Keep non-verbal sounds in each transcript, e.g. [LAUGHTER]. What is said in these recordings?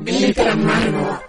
Glitter Amargo.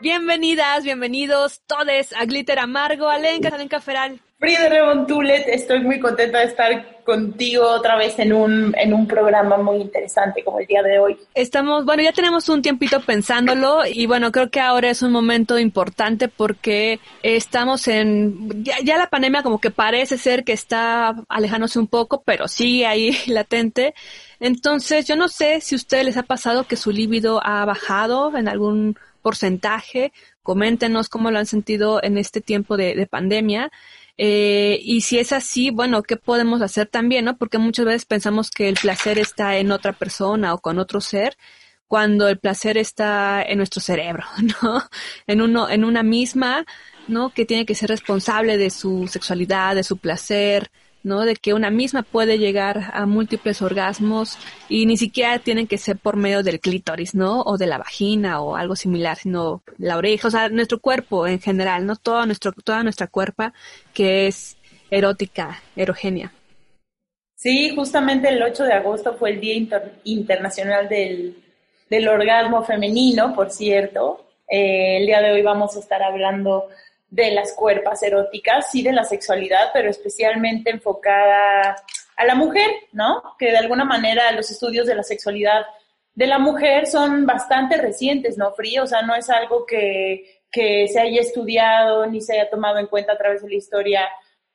Bienvenidas, bienvenidos todos a Glitter Amargo. Alenca, Alenca Feral. Frida Rebontulet, estoy muy contenta de estar contigo otra vez en un, en un programa muy interesante como el día de hoy. Estamos, bueno, ya tenemos un tiempito pensándolo y bueno, creo que ahora es un momento importante porque estamos en, ya, la pandemia como que parece ser que está alejándose un poco, pero sigue ahí [LAUGHS] latente. Entonces, yo no sé si a ustedes les ha pasado que su líbido ha bajado en algún porcentaje. Coméntenos cómo lo han sentido en este tiempo de pandemia. Eh, y si es así, bueno, ¿qué podemos hacer también, no? Porque muchas veces pensamos que el placer está en otra persona o con otro ser, cuando el placer está en nuestro cerebro, [LAUGHS] ¿no? En uno, en una misma, ¿no? Que tiene que ser responsable de su sexualidad, de su placer, ¿no? De que una misma puede llegar a múltiples orgasmos y ni siquiera tienen que ser por medio del clítoris, ¿no? O de la vagina o algo similar, sino la oreja, o sea, nuestro cuerpo en general, ¿no? Todo nuestro, toda nuestra cuerpa que es erótica, erogenia. Sí, justamente el 8 de agosto fue el Día Internacional del, del, Orgasmo Femenino, por cierto. Eh, el día de hoy vamos a estar hablando de las cuerpas eróticas, sí de la sexualidad, pero especialmente enfocada a la mujer, ¿no? Que de alguna manera los estudios de la sexualidad de la mujer son bastante recientes, ¿no, Frío? O sea, no es algo que, que se haya estudiado ni se haya tomado en cuenta a través de la historia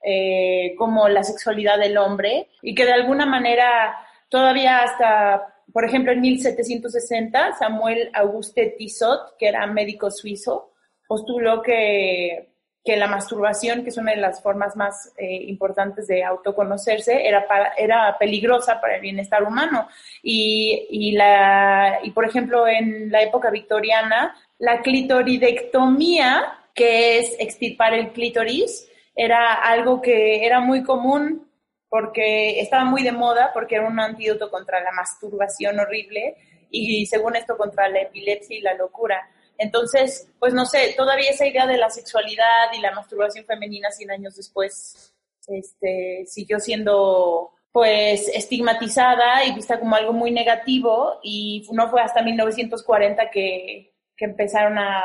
eh, como la sexualidad del hombre y que de alguna manera todavía hasta, por ejemplo, en 1760, Samuel Auguste Tissot, que era médico suizo, postuló que, que la masturbación, que es una de las formas más eh, importantes de autoconocerse, era, era peligrosa para el bienestar humano. Y, y, la, y, por ejemplo, en la época victoriana, la clitoridectomía, que es extirpar el clítoris, era algo que era muy común porque estaba muy de moda, porque era un antídoto contra la masturbación horrible y según esto contra la epilepsia y la locura. Entonces, pues no sé, todavía esa idea de la sexualidad y la masturbación femenina 100 años después este, siguió siendo pues estigmatizada y vista como algo muy negativo y no fue hasta 1940 que, que empezaron a,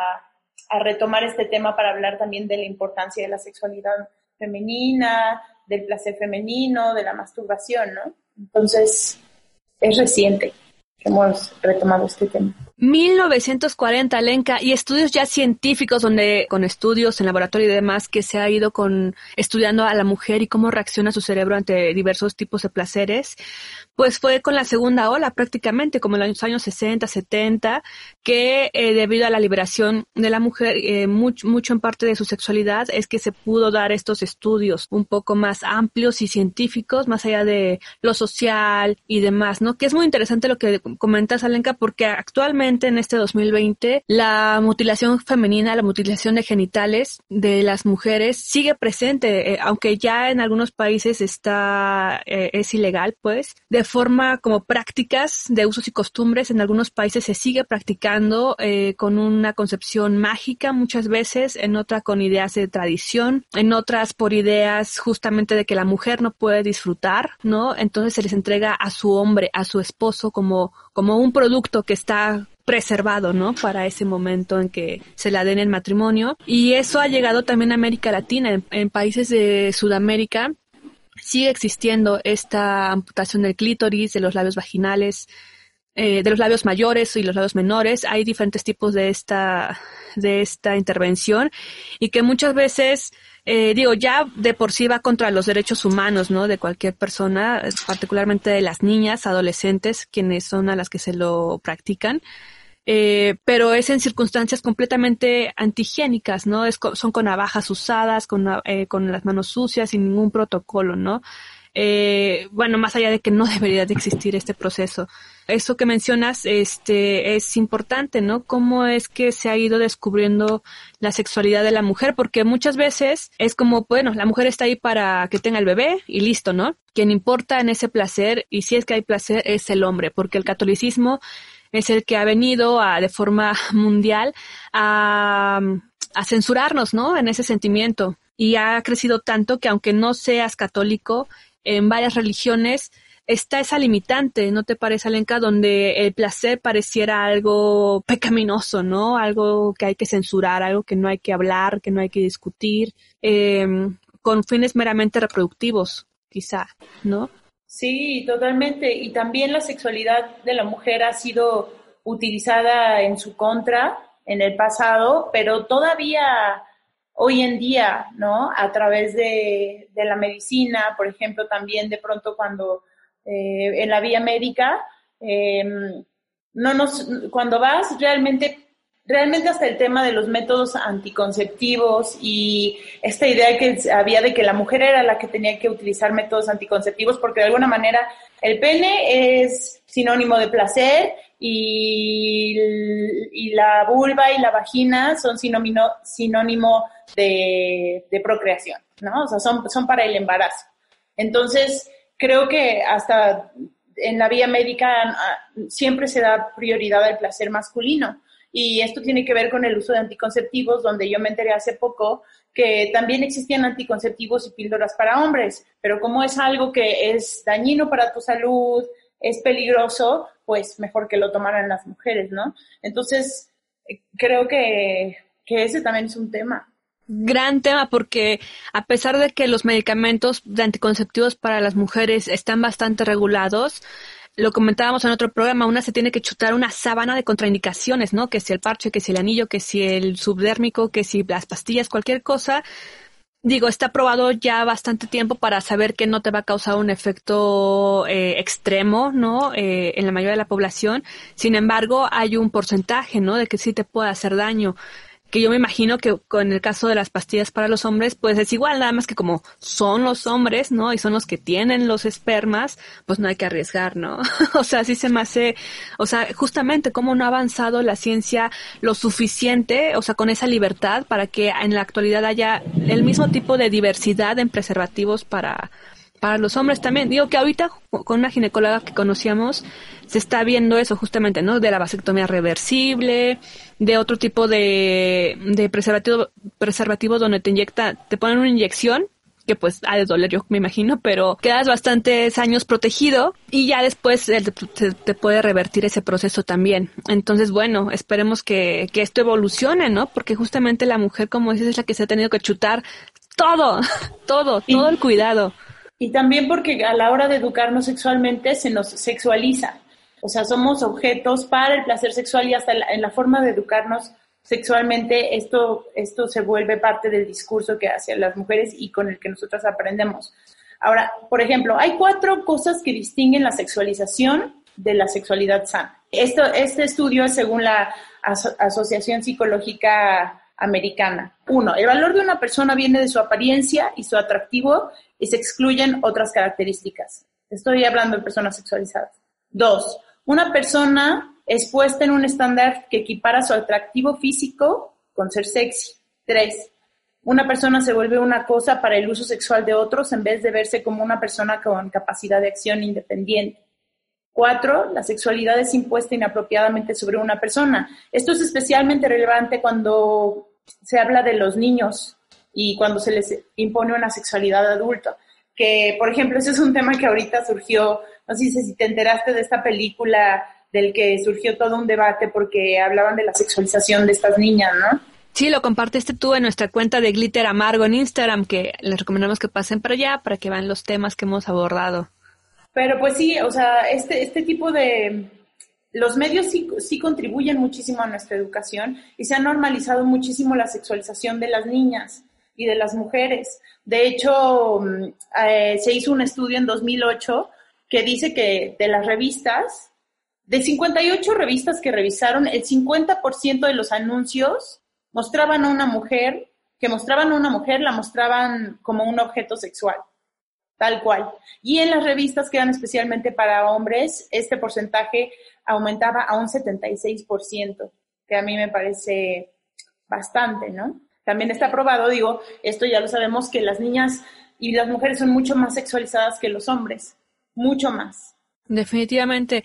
a retomar este tema para hablar también de la importancia de la sexualidad femenina, del placer femenino, de la masturbación, ¿no? Entonces, es reciente que hemos retomado este tema. 1940, Lenka, y estudios ya científicos donde, con estudios en laboratorio y demás, que se ha ido con, estudiando a la mujer y cómo reacciona su cerebro ante diversos tipos de placeres, pues fue con la segunda ola prácticamente, como en los años 60, 70, que eh, debido a la liberación de la mujer, eh, mucho, mucho en parte de su sexualidad, es que se pudo dar estos estudios un poco más amplios y científicos, más allá de lo social y demás, ¿no? Que es muy interesante lo que comentas, Alenka, porque actualmente en este 2020 la mutilación femenina, la mutilación de genitales de las mujeres sigue presente, eh, aunque ya en algunos países está eh, es ilegal, pues, de forma como prácticas de usos y costumbres en algunos países se sigue practicando eh, con una concepción mágica muchas veces, en otra con ideas de tradición, en otras por ideas justamente de que la mujer no puede disfrutar, ¿no? Entonces se les entrega a su hombre, a su esposo como como un producto que está preservado, ¿no? Para ese momento en que se la den el matrimonio. Y eso ha llegado también a América Latina, en, países de Sudamérica. Sigue existiendo esta amputación del clítoris, de los labios vaginales, eh, de los labios mayores y los labios menores. Hay diferentes tipos de esta, de esta intervención y que muchas veces, eh, digo, ya de por sí va contra los derechos humanos, ¿no? De cualquier persona, particularmente de las niñas, adolescentes, quienes son a las que se lo practican. Eh, pero es en circunstancias completamente antihigiénicas, ¿no? Es son con navajas usadas, con, eh, con las manos sucias, sin ningún protocolo, ¿no? Eh, bueno, más allá de que no [LAUGHS] debería de existir este proceso. Eso que mencionas, este, es importante, ¿no? Cómo es que se ha ido descubriendo la sexualidad de la mujer, porque muchas veces es como, bueno, la mujer está ahí para que tenga el bebé y listo, ¿no? Quien importa en ese placer, y si es que hay placer, es el hombre, porque el catolicismo es el que ha venido a, de forma [LAUGHS] mundial a, a censurarnos, ¿no? En ese sentimiento. Y ha crecido tanto que aunque no seas católico, en varias religiones está esa limitante, ¿no te parece, Alenka? Donde el placer pareciera algo pecaminoso, ¿no? Algo que hay que censurar, algo que no hay que hablar, que no hay que discutir, eh, con fines meramente reproductivos, quizá, ¿no? Sí, totalmente. Y también la sexualidad de la mujer ha sido utilizada en su contra en el pasado, pero todavía hoy en día, ¿no? A través de, de la medicina, por ejemplo, también de pronto cuando eh, en la vía médica, eh, no nos, cuando vas realmente, realmente hasta el tema de los métodos anticonceptivos y esta idea que había de que la mujer era la que tenía que utilizar métodos anticonceptivos porque de alguna manera el pene es sinónimo de placer y, y la vulva y la vagina son sinónimo, sinónimo de, de procreación, ¿no? O sea, son, son para el embarazo. Entonces, creo que hasta en la vía médica ah, siempre se da prioridad al placer masculino. Y esto tiene que ver con el uso de anticonceptivos, donde yo me enteré hace poco que también existían anticonceptivos y píldoras para hombres, pero como es algo que es dañino para tu salud, es peligroso, pues mejor que lo tomaran las mujeres, ¿no? Entonces, eh, creo que, que ese también es un tema gran tema porque a pesar de que los medicamentos de anticonceptivos para las mujeres están bastante regulados, lo comentábamos en otro programa, una se tiene que chutar una sábana de contraindicaciones, ¿no? Que si el parche, que si el anillo, que si el subdérmico, que si las pastillas, cualquier cosa. Digo, está probado ya bastante tiempo para saber que no te va a causar un efecto eh, extremo, ¿no? Eh, en la mayoría de la población. Sin embargo, hay un porcentaje, ¿no? De que sí te puede hacer daño que yo me imagino que con el caso de las pastillas para los hombres, pues es igual, nada más que como son los hombres, ¿no? Y son los que tienen los espermas, pues no hay que arriesgar, ¿no? [LAUGHS] o sea, sí se me hace, o sea, justamente cómo no ha avanzado la ciencia lo suficiente, o sea, con esa libertad para que en la actualidad haya el mismo tipo de diversidad en preservativos para, para los hombres también. Digo que ahorita con una ginecóloga que conocíamos se está viendo eso justamente, ¿no? De la vasectomía reversible, de otro tipo de, de preservativo, preservativo donde te inyecta, te ponen una inyección que pues ha de doler yo me imagino, pero quedas bastantes años protegido y ya después te, te, puede revertir ese proceso también. Entonces, bueno, esperemos que, que esto evolucione, ¿no? Porque justamente la mujer, como dices, es la que se ha tenido que chutar todo, [LAUGHS] todo, todo el cuidado. Y también porque a la hora de educarnos sexualmente se nos sexualiza. O sea, somos objetos para el placer sexual y hasta en la forma de educarnos sexualmente esto, esto se vuelve parte del discurso que hacen las mujeres y con el que nosotras aprendemos. Ahora, por ejemplo, hay cuatro cosas que distinguen la sexualización de la sexualidad sana. Esto, este estudio es según la Asociación Psicológica Americana. Uno, el valor de una persona viene de su apariencia y su atractivo y se excluyen otras características. Estoy hablando de personas sexualizadas. Dos, una persona es puesta en un estándar que equipara su atractivo físico con ser sexy. Tres, una persona se vuelve una cosa para el uso sexual de otros en vez de verse como una persona con capacidad de acción independiente. Cuatro, la sexualidad es impuesta inapropiadamente sobre una persona. Esto es especialmente relevante cuando se habla de los niños y cuando se les impone una sexualidad adulta. Que, por ejemplo, ese es un tema que ahorita surgió, no sé si te enteraste de esta película del que surgió todo un debate porque hablaban de la sexualización de estas niñas, ¿no? Sí, lo compartiste tú en nuestra cuenta de Glitter Amargo en Instagram, que les recomendamos que pasen para allá para que vean los temas que hemos abordado. Pero pues sí, o sea, este, este tipo de, los medios sí, contribuyen muchísimo a nuestra educación y se ha normalizado muchísimo la sexualización de las niñas y de las mujeres. De hecho, mm, eh, se hizo un estudio en 2008 que dice que de las revistas, de 58 revistas que revisaron, el 50% de los anuncios mostraban a una mujer, que mostraban a una mujer, la mostraban como un objeto sexual tal cual. Y en las revistas que eran especialmente para hombres, este porcentaje aumentaba a un 76%, que a mí me parece bastante, ¿no? También está probado, digo, esto ya lo sabemos, que las niñas y las mujeres son mucho más sexualizadas que los hombres, mucho más. Definitivamente.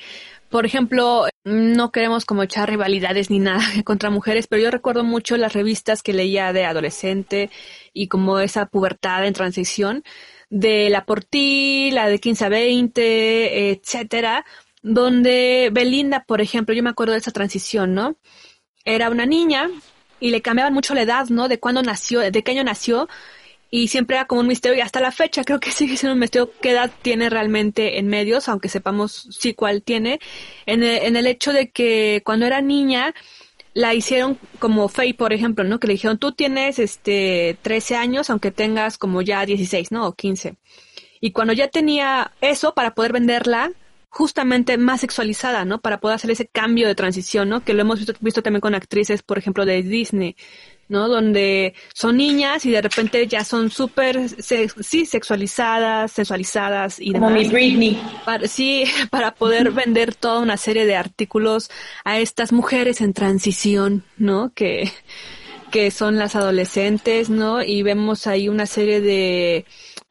Por ejemplo, no queremos como echar rivalidades ni nada [LAUGHS] contra mujeres, pero yo recuerdo mucho las revistas que leía de adolescente y como esa pubertad en transición de La Por la de 15 a 20, etcétera, donde Belinda, por ejemplo, yo me acuerdo de esa transición, ¿no? Era una niña y le cambiaban mucho la edad, ¿no? De cuándo nació, de qué año nació, y siempre era como un misterio y hasta la fecha creo que [LAUGHS] sigue siendo un misterio qué edad tiene realmente en medios, aunque sepamos sí cuál tiene, en el, en el hecho de que cuando era niña la hicieron como Faye, por ejemplo, ¿no? Que le dijeron, tú tienes este 13 años, aunque tengas como ya 16, ¿no? O 15. Y cuando ya tenía eso para poder venderla, justamente más sexualizada, ¿no? Para poder hacer ese cambio de transición, ¿no? Que lo hemos visto, visto también con actrices, por ejemplo, de Disney, ¿no? Donde son niñas y de repente ya son súper, sí, sexualizadas, sensualizadas y demás. Como mi Britney. sí, [LAUGHS] para poder vender toda una serie de artículos a estas mujeres en transición, ¿no? Que, que son las adolescentes, ¿no? Y vemos ahí una serie de,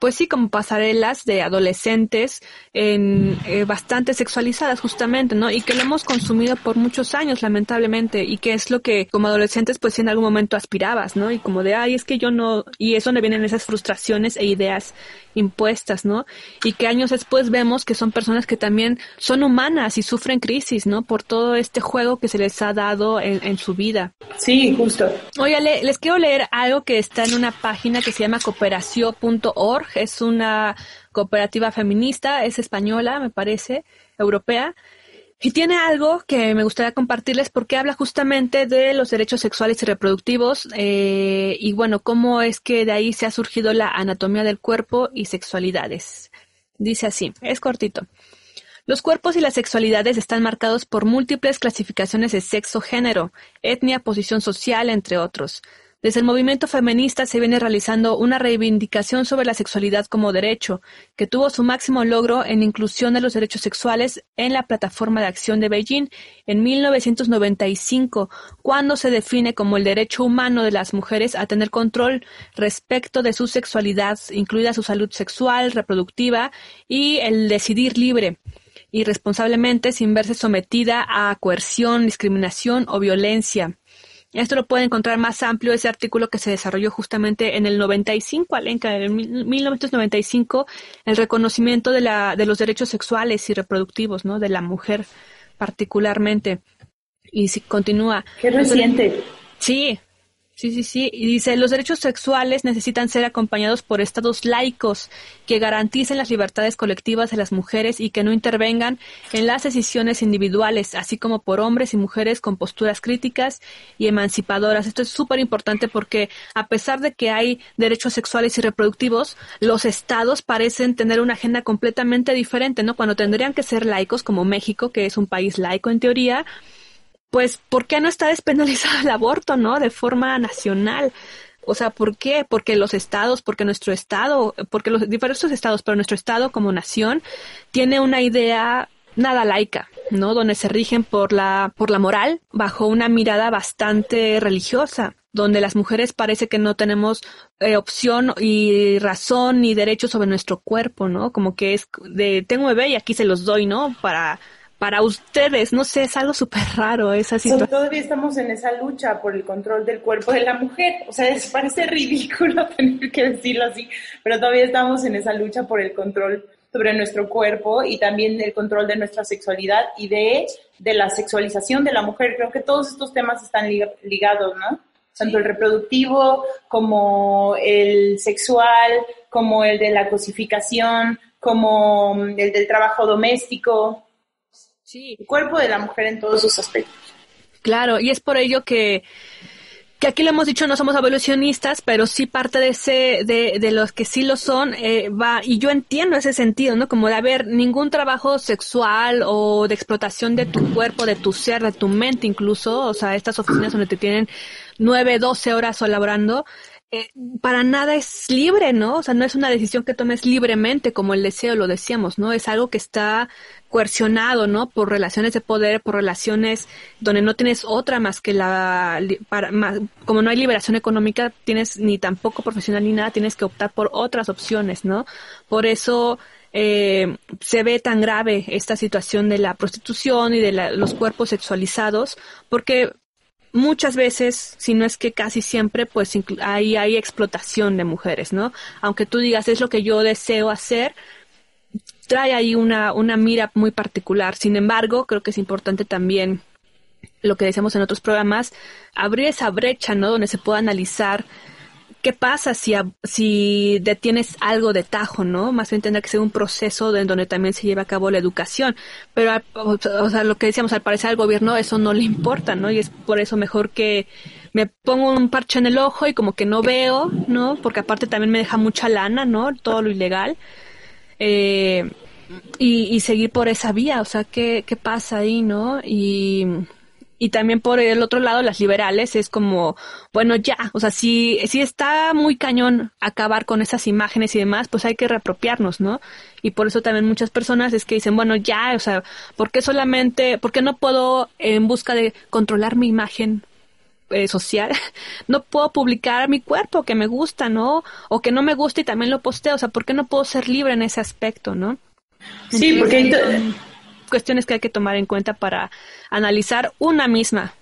pues sí, como pasarelas de adolescentes en, eh, bastante sexualizadas justamente, ¿no? Y que lo hemos consumido por muchos años, lamentablemente, y que es lo que como adolescentes pues en algún momento aspirabas, ¿no? Y como de, ay, es que yo no, y es donde vienen esas frustraciones e ideas impuestas, ¿no? Y que años después vemos que son personas que también son humanas y sufren crisis, ¿no? Por todo este juego que se les ha dado en, su vida. Sí, justo. Oye, les quiero leer algo que está en una página que se llama cooperación.org. Es una cooperativa feminista, es española, me parece, europea. Y tiene algo que me gustaría compartirles porque habla justamente de los derechos sexuales y reproductivos eh, y bueno, cómo es que de ahí se ha surgido la anatomía del cuerpo y sexualidades. Dice así, es cortito. Los cuerpos y las sexualidades están marcados por múltiples clasificaciones de sexo, género, etnia, posición social, entre otros. Desde el movimiento feminista se viene realizando una reivindicación sobre la sexualidad como derecho, que tuvo su máximo logro en inclusión de los derechos sexuales en la Plataforma de Acción de Beijing en 1995, cuando se define como el derecho humano de las mujeres a tener control respecto de su sexualidad, incluida su salud sexual, reproductiva y el decidir libre y responsablemente sin verse sometida a coerción, discriminación o violencia. Esto lo puede encontrar más amplio ese artículo que se desarrolló justamente en el 95, Alenca, en 1995, el reconocimiento de, la, de los derechos sexuales y reproductivos, ¿no? De la mujer particularmente. Y si continúa. Qué reciente. Sí, Sí, sí, sí. Y dice, los derechos sexuales necesitan ser acompañados por estados laicos que garanticen las libertades colectivas de las mujeres y que no intervengan en las decisiones individuales, así como por hombres y mujeres con posturas críticas y emancipadoras. Esto es súper importante porque a pesar de que hay derechos sexuales y reproductivos, los estados parecen tener una agenda completamente diferente, ¿no? Cuando tendrían que ser laicos, como México, que es un país laico en teoría, pues, ¿por qué no está despenalizado el aborto, no? De forma nacional. O sea, ¿por qué? Porque los estados, porque nuestro estado, porque los diversos estados, pero nuestro estado como nación tiene una idea nada laica, ¿no? Donde se rigen por la, por la moral, bajo una mirada bastante religiosa, donde las mujeres parece que no tenemos eh, opción y razón ni derecho sobre nuestro cuerpo, ¿no? Como que es de, tengo bebé y aquí se los doy, ¿no? Para para ustedes, no sé, es algo súper raro esa situación. Todavía estamos en esa lucha por el control del cuerpo de la mujer, o sea, es, parece ridículo [LAUGHS] tener que decirlo así, pero todavía estamos en esa lucha por el control sobre nuestro cuerpo y también el control de nuestra sexualidad y de, de la sexualización de la mujer. Creo que todos estos temas están ligados, ¿no? Tanto el reproductivo como el sexual, como el de la cosificación, como el del trabajo doméstico. Sí. El cuerpo de la mujer en todos sus aspectos. Claro, y es por ello que, que aquí lo hemos dicho, no somos evolucionistas, pero sí parte de ese, de, de los que sí lo son, eh, va, y yo entiendo ese sentido, ¿no? Como de haber ningún trabajo sexual o de explotación de tu cuerpo, de tu ser, de tu mente incluso, o sea, estas oficinas donde te tienen nueve, doce horas laborando, eh, para nada es libre, ¿no? O sea, no es una decisión que tomes libremente como el deseo, lo decíamos, ¿no? Es algo que está coercionado, ¿no? Por relaciones de poder, por relaciones donde no tienes otra más que la, para, como no hay liberación económica, tienes ni tampoco profesional ni nada, tienes que optar por otras opciones, ¿no? Por eso, eh, se ve tan grave esta situación de la prostitución y de los cuerpos sexualizados, porque muchas veces, si no es que casi siempre, pues ahí hay explotación de mujeres, ¿no? Aunque tú digas es lo que yo deseo hacer, trae ahí una, una mira muy particular. Sin embargo, creo que es importante también lo que decíamos en otros programas, abrir esa brecha, ¿no? Donde se pueda analizar qué pasa si, si detienes algo de tajo, ¿no? Más bien tendrá que ser un proceso en donde también se lleve a cabo la educación. Pero, o sea, lo que decíamos, al parecer al gobierno eso no le importa, ¿no? Y es por eso mejor que me pongo un parche en el ojo y como que no veo, ¿no? Porque aparte también me deja mucha lana, ¿no? Todo lo ilegal. Eh, y, y seguir por esa vía, o sea, ¿qué, qué pasa ahí, no? Y y también por el otro lado, las liberales es como, bueno, ya, o sea, si, si está muy cañón acabar con esas imágenes y demás, pues hay que reapropiarnos, ¿no? Y por eso también muchas personas es que dicen, bueno, ya, o sea, ¿por qué solamente, por qué no puedo, en busca de controlar mi imagen eh, social, [LAUGHS] no puedo publicar mi cuerpo que me gusta, ¿no? O que no me gusta y también lo posteo, o sea, ¿por qué no puedo ser libre en ese aspecto, ¿no? Sí, porque cuestiones que hay que tomar en cuenta para analizar una misma.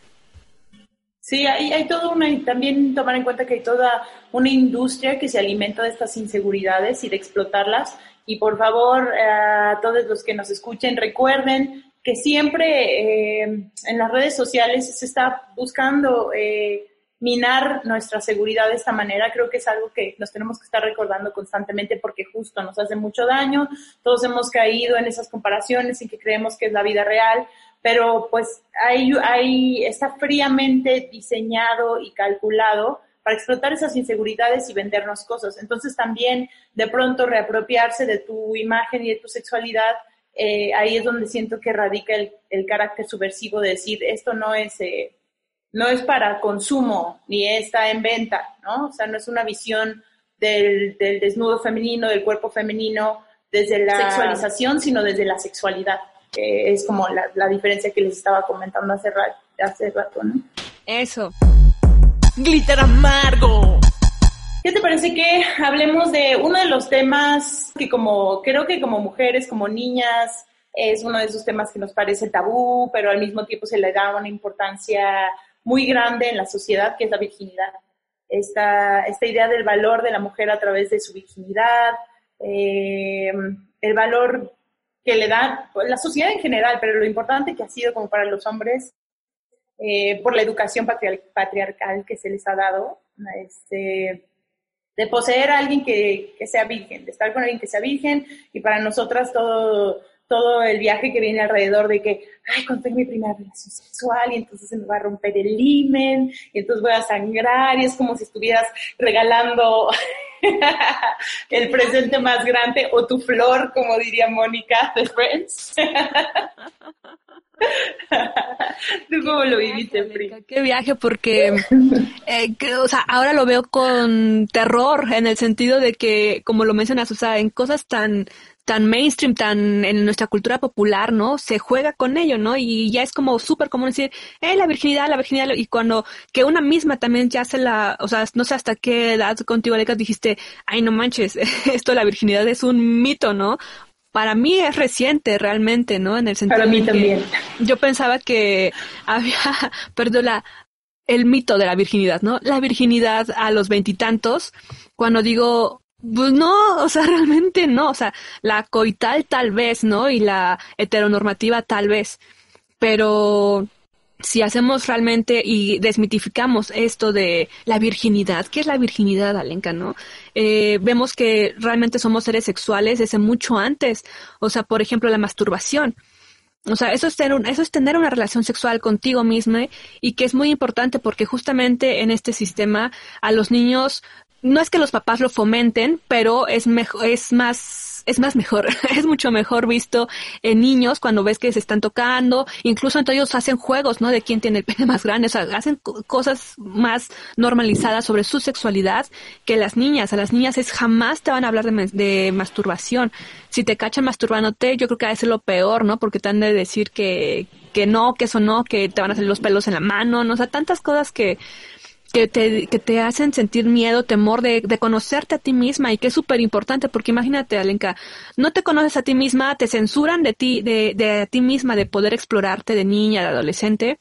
Sí, hay, hay todo una, también tomar en cuenta que hay toda una industria que se alimenta de estas inseguridades y de explotarlas. Y por favor, eh, a todos los que nos escuchen, recuerden que siempre eh, en las redes sociales se está buscando eh, minar nuestra seguridad de esta manera, creo que es algo que nos tenemos que estar recordando constantemente porque justo nos hace mucho daño, todos hemos caído en esas comparaciones y que creemos que es la vida real, pero pues hay, está fríamente diseñado y calculado para explotar esas inseguridades y vendernos cosas. Entonces también de pronto reapropiarse de tu imagen y de tu sexualidad, eh, ahí es donde siento que radica el, el, carácter subversivo de decir, esto no es... Eh, no es para consumo ni está en venta, ¿no? O sea, no es una visión del, desnudo femenino, del cuerpo femenino desde la sexualización, sino desde la sexualidad. es como la, diferencia que les estaba comentando hace rato, hace rato, ¿no? Eso. Glitter amargo. ¿Qué te parece que hablemos de uno de los temas que como creo que como mujeres, como niñas, es uno de esos temas que nos parece tabú, pero al mismo tiempo se le da una importancia muy grande en la sociedad, que es la virginidad. Esta, esta idea del valor de la mujer a través de su virginidad, eh, el valor que le da la sociedad en general, pero lo importante que ha sido como para los hombres, eh, por la educación patriarcal que se les ha dado, este, de poseer a alguien que, que, sea virgen, de estar con alguien que sea virgen, y para nosotras todo todo el viaje que viene alrededor de que, ay, cuando mi primera relación sexual y entonces se me va a romper el himen y entonces voy a sangrar y es como si estuvieras regalando [LAUGHS] el presente más grande o tu flor, como diría Mónica de Friends. [LAUGHS] ¿Tú cómo lo viviste, Pri? Qué viaje, porque, eh, o sea, ahora lo veo con terror en el sentido de que, como lo mencionas, o sea, en cosas tan tan mainstream, tan en nuestra cultura popular, ¿no? Se juega con ello, ¿no? Y ya es como súper común decir, eh, la virginidad, la virginidad, y cuando que una misma también ya se la, o sea, no sé hasta qué edad contigo, Aleca, dijiste, ay, no manches, [LAUGHS] esto de la virginidad es un mito, ¿no? Para mí es reciente realmente, ¿no? En el sentido Para mí también. Yo pensaba que había, [LAUGHS] perdón, la, el mito de la virginidad, ¿no? La virginidad a los veintitantos, cuando digo, pues no, o sea, [LAUGHS] realmente no, o sea, la coital tal vez, ¿no? Y la heteronormativa tal vez, pero si hacemos realmente y desmitificamos esto de la virginidad, ¿qué es la virginidad, Alenka, no? Eh, vemos que realmente somos seres sexuales desde mucho antes, o sea, por ejemplo, la masturbación. O sea, eso es, tener eso es tener una relación sexual contigo misma y que es muy importante porque justamente en este sistema a los niños no es que los papás lo fomenten, pero es mejor, es más es más mejor, [LAUGHS] es mucho mejor visto en niños cuando ves que se están tocando, incluso entre ellos hacen juegos, ¿no? De quién tiene el pene más grande, o sea, hacen cosas más normalizadas sobre su sexualidad que las niñas. A las niñas es jamás te van a hablar de, de masturbación. Si te cachan masturbándote, yo creo que es lo peor, ¿no? Porque te han de decir que, que no, que eso no, que te van a salir los pelos en la mano, ¿no? O sea, tantas cosas que que te, que te hacen sentir miedo, temor de, de conocerte a ti misma y que es súper importante porque imagínate, Alenka, no te conoces a ti misma, te censuran de ti, de, de a ti misma, de poder explorarte de niña, de adolescente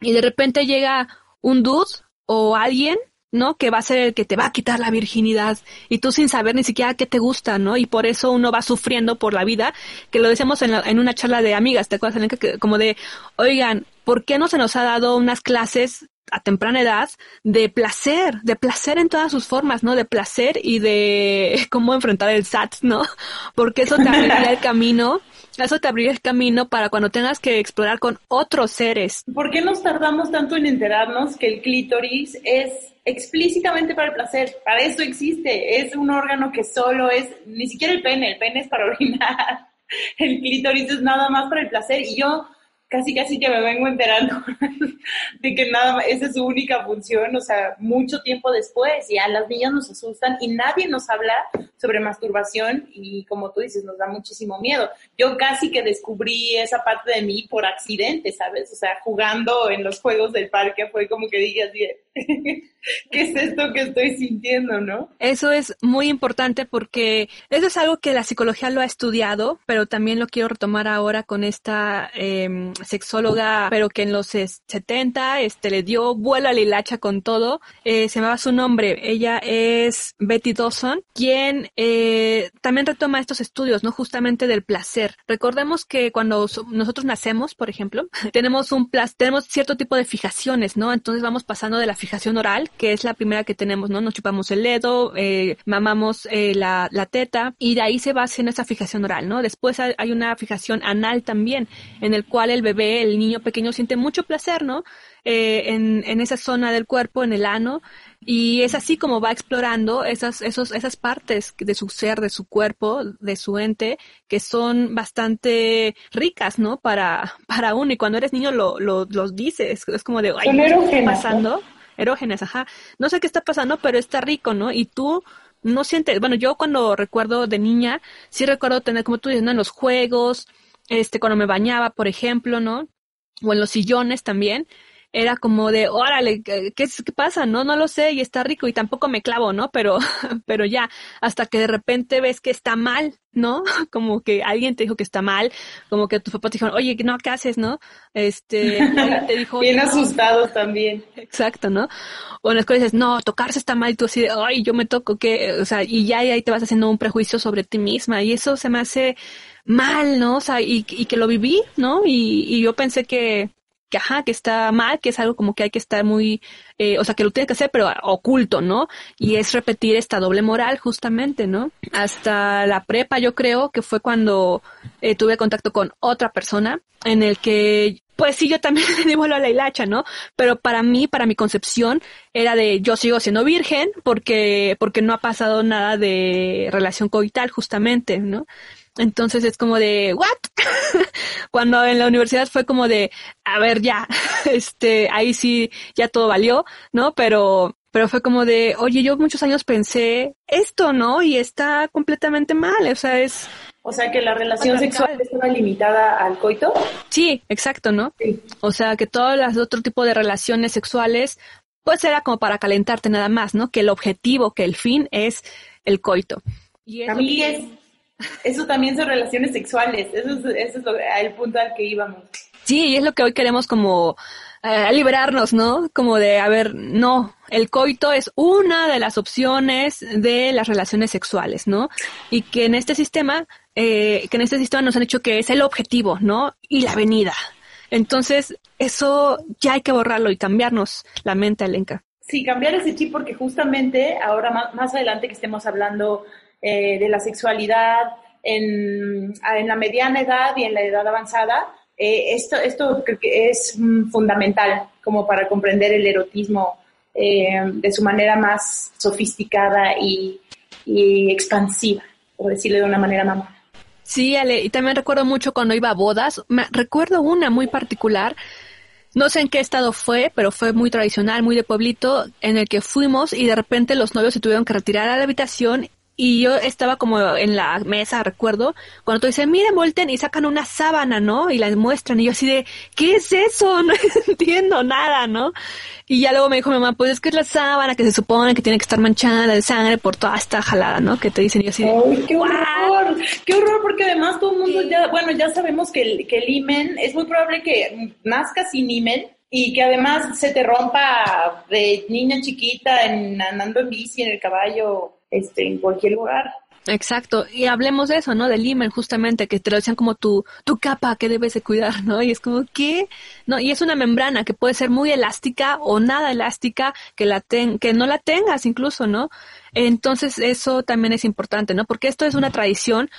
y de repente llega un dude o alguien ¿no? Que va a ser el que te va a quitar la virginidad y tú sin saber ni siquiera qué te gusta, ¿no? Y por eso uno va sufriendo por la vida, que lo decíamos en, en una charla de amigas, ¿te acuerdas, Que, como de, oigan, ¿por qué no se nos ha dado unas clases a temprana edad de placer, de placer en todas sus formas, ¿no? De placer y de [LAUGHS] cómo enfrentar el SAT, ¿no? [LAUGHS] Porque eso te abriría el camino, eso te abriría el camino para cuando tengas que explorar con otros seres. ¿Por qué nos tardamos tanto en enterarnos que el clítoris es explícitamente para el placer? Para eso existe, es un órgano que solo es, ni siquiera el pene, el pene es para orinar. [LAUGHS] El clítoris es nada más para el placer y yo casi casi que me vengo enterando [LAUGHS] de que nada más, esa es su única función, o sea, mucho tiempo después, y a las niñas nos asustan y nadie nos habla sobre masturbación y como tú dices, nos da muchísimo miedo. Yo casi que descubrí esa parte de mí por accidente, ¿sabes? O sea, jugando en los juegos del parque fue como que dije así, [LAUGHS] ¿qué es esto que estoy sintiendo, no? Eso es muy importante porque eso es algo que la psicología lo ha estudiado, pero también lo quiero retomar ahora con esta eh, sexóloga, pero que en los 70 este, le dio vuelo a la hilacha con todo. Eh, se llamaba su nombre. Ella es Betty Dawson, quien eh, también retoma estos estudios, ¿no? Justamente del placer. Recordemos que cuando nosotros nacemos, por ejemplo, [LAUGHS] tenemos un tenemos cierto tipo de fijaciones, ¿no? Entonces vamos pasando de la fijación oral, que es la primera que tenemos, ¿no? Nos chupamos el dedo, eh, mamamos eh, la, la teta y de ahí se va haciendo esa fijación oral, ¿no? Después hay una fijación anal también, en el cual el bebé, el niño pequeño siente mucho placer, ¿no? Eh, en, en esa zona del cuerpo, en el ano, y es así como va explorando esas, esos, esas partes de su ser, de su cuerpo, de su ente, que son bastante ricas, ¿no? Para, para uno, y cuando eres niño lo, lo, los dices, es como de, ay, ¿qué está pasando? Erógenes, ajá. No sé qué está pasando, pero está rico, ¿no? Y tú no sientes, bueno, yo cuando recuerdo de niña, sí recuerdo tener, como tú dices, ¿no? En los juegos, este, cuando me bañaba, por ejemplo, ¿no? O en los sillones también, era como de, órale, ¿qué, ¿qué, pasa? No, no lo sé y está rico y tampoco me clavo, ¿no? Pero, [LAUGHS] pero ya, hasta que de repente ves que está mal, ¿no? [LAUGHS] Como que alguien te dijo que está mal, como que tus papás te dijeron, oye, no, ¿qué haces, no? Este, alguien te dijo. Bien asustados también. Exacto, ¿no? O en la escuela dices, no, tocarse está mal y tú así de, ay, yo me toco, ¿qué? O sea, y ya ahí te vas haciendo un prejuicio sobre ti misma y eso se me hace mal, ¿no? O sea, y, y que lo viví, ¿no? Y, y yo pensé que, que ajá, que está mal, que es algo como que hay que estar muy, eh, o sea, que lo tiene que hacer, pero oculto, ¿no? Y es repetir esta doble moral, justamente, ¿no? Hasta la prepa, yo creo que fue cuando eh, tuve contacto con otra persona en el que pues sí, yo también [LAUGHS] le digo a la hilacha, ¿no? Pero para mí, para mi concepción, era de yo sigo siendo virgen porque, porque no ha pasado nada de relación coital, justamente, ¿no? Entonces es como de, ¿what? [LAUGHS] Cuando en la universidad fue como de, a ver, ya, [LAUGHS] este, ahí sí, ya todo valió, ¿no? Pero, pero fue como de, oye, yo muchos años pensé esto, ¿no? Y está completamente mal, o sea, es... O sea, que la relación sexual estaba limitada al coito. Sí, exacto, ¿no? Sí. O sea, que todas las otro tipo de relaciones sexuales, pues era como para calentarte nada más, ¿no? Que el objetivo, que el fin es el coito. Y eso, es eso también son relaciones sexuales, eso es, eso es lo, el punto al que íbamos. Sí, y es lo que hoy queremos como eh, liberarnos, ¿no? Como de, a ver, no, el coito es una de las opciones de las relaciones sexuales, ¿no? Y que en este sistema, eh, que en este sistema nos han dicho que es el objetivo, ¿no? Y la venida. Entonces, eso ya hay que borrarlo y cambiarnos la mente, Elenca. Sí, cambiar ese chip porque justamente ahora más, más adelante que estemos hablando eh, de la sexualidad en, en, la mediana edad y en la edad avanzada, eh, esto, esto creo que es mm, fundamental como para comprender el erotismo eh, de su manera más sofisticada y, expansiva, por decirlo de una manera mamá. Sí, Ale, y también recuerdo mucho cuando iba a bodas, me, recuerdo una muy particular, no sé en qué estado fue, pero fue muy tradicional, muy de pueblito, en el que fuimos y de repente los novios se tuvieron que retirar a la habitación y yo estaba como en la mesa, recuerdo, cuando tú dices, miren, volten y sacan una sábana, ¿no? Y la muestran. Y yo así de, ¿qué es eso? [LAUGHS] No entiendo nada, ¿no? Y ya luego me dijo mi mamá, pues es que es la sábana que se supone que tiene que estar manchada de sangre por toda esta jalada, ¿no? Que te dicen y yo así de, ¡Ay, qué horror! ¡Qué horror! Porque además todo el mundo ya, bueno, ya sabemos que el, que el imen, es muy probable que nazca sin imen, y que además se te rompa de niña chiquita en, andando en bici, en el caballo, este, en cualquier lugar. Exacto, y hablemos de eso, ¿no? Del imen, justamente, que te lo decían como tu, tu capa que debes de cuidar, ¿no? Y es como, ¿qué? No, y es una membrana que puede ser muy elástica o nada elástica, que la ten, que no la tengas incluso, ¿no? Entonces eso también es importante, ¿no? Porque esto es una tradición,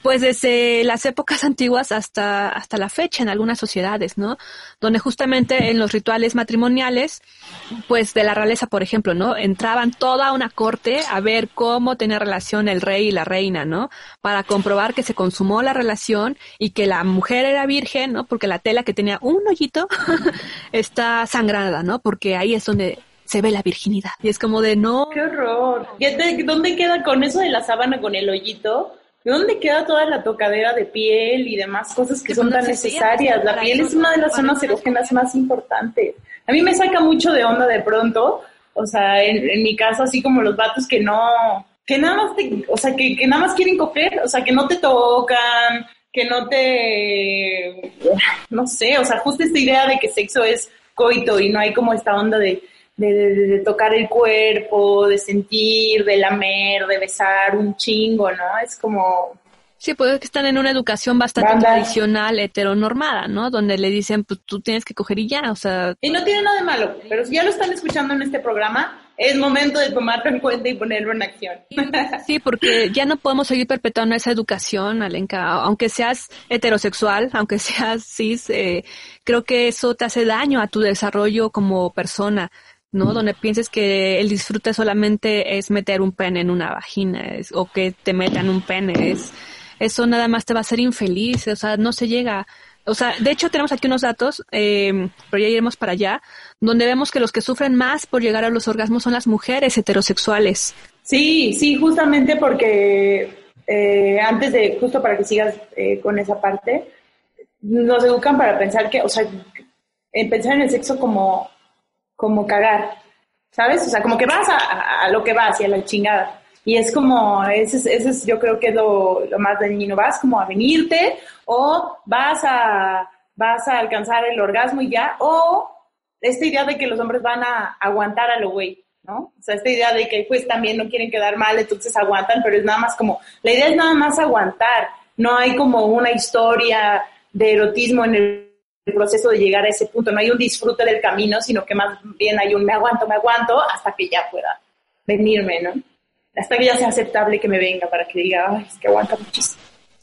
pues desde las épocas [LAUGHS] antiguas hasta, hasta la fecha en algunas sociedades, ¿no? Donde justamente en los rituales matrimoniales, pues de la realeza, por ejemplo, ¿no? Entraban toda una corte a ver cómo tenía relación el rey y la reina, ¿no? Para comprobar que se consumó la relación y que la mujer era virgen, ¿no? Porque la tela que tenía un hoyito [LAUGHS] está sangrada, ¿no? Porque ahí es donde se ve la virginidad. Y es como de no. ¡Qué horror! ¿Dónde queda con eso de la sábana con el hoyito? ¿Dónde queda toda la tocadera de piel y demás cosas que, son tan necesarias? La piel es una de las zonas erógenas más importantes. A mí me saca mucho de onda de pronto, o sea, en, mi caso, así como los vatos que no, que nada más te, o sea, que, que nada más quieren coger, o sea, que no te tocan, que no te, no sé, o sea, justo esta idea de que sexo es coito y no hay como esta onda de, de, tocar el cuerpo, de sentir, de lamer, de besar un chingo, ¿no? Es como... Sí, pues que están en una educación bastante tradicional, heteronormada, ¿no? Donde le dicen, pues tú tienes que coger y ya, o sea... Y no tiene nada de malo, pero si ya lo están escuchando en este programa, es momento de tomarlo en cuenta y ponerlo en acción. Sí, porque ya no podemos seguir perpetuando esa educación, Alenka, aunque seas heterosexual, aunque seas cis, eh, creo que eso te hace daño a tu desarrollo como persona. ¿No? Donde pienses que el disfrute solamente es meter un pene en una vagina o que te metan un pene. Es, eso nada más te va a hacer infeliz, o sea, no se llega. O sea, de hecho tenemos aquí unos datos, eh, pero ya iremos para allá, donde vemos que los que sufren más por llegar a los orgasmos son las mujeres heterosexuales. Sí, sí, justamente porque eh, antes de, justo para que sigas eh, con esa parte, nos educan para pensar que, o sea, pensar en el sexo como como cagar, ¿sabes? O sea, como que vas a, lo que vas y a la chingada. Y es como, ese es, ese es yo creo que es lo, lo, más dañino. Vas como a venirte o vas a, vas a alcanzar el orgasmo y ya, o esta idea de que los hombres van a aguantar a lo güey, ¿no? O sea, esta idea de que pues también no quieren quedar mal, entonces aguantan, pero es nada más como, la idea es nada más aguantar, no hay como una historia de erotismo en el el proceso de llegar a ese punto. No hay un disfrute del camino, sino que más bien hay un me aguanto, me aguanto hasta que ya pueda venirme, ¿no? Hasta que ya sea aceptable que me venga para que diga, ay, es que aguanta muchísimo.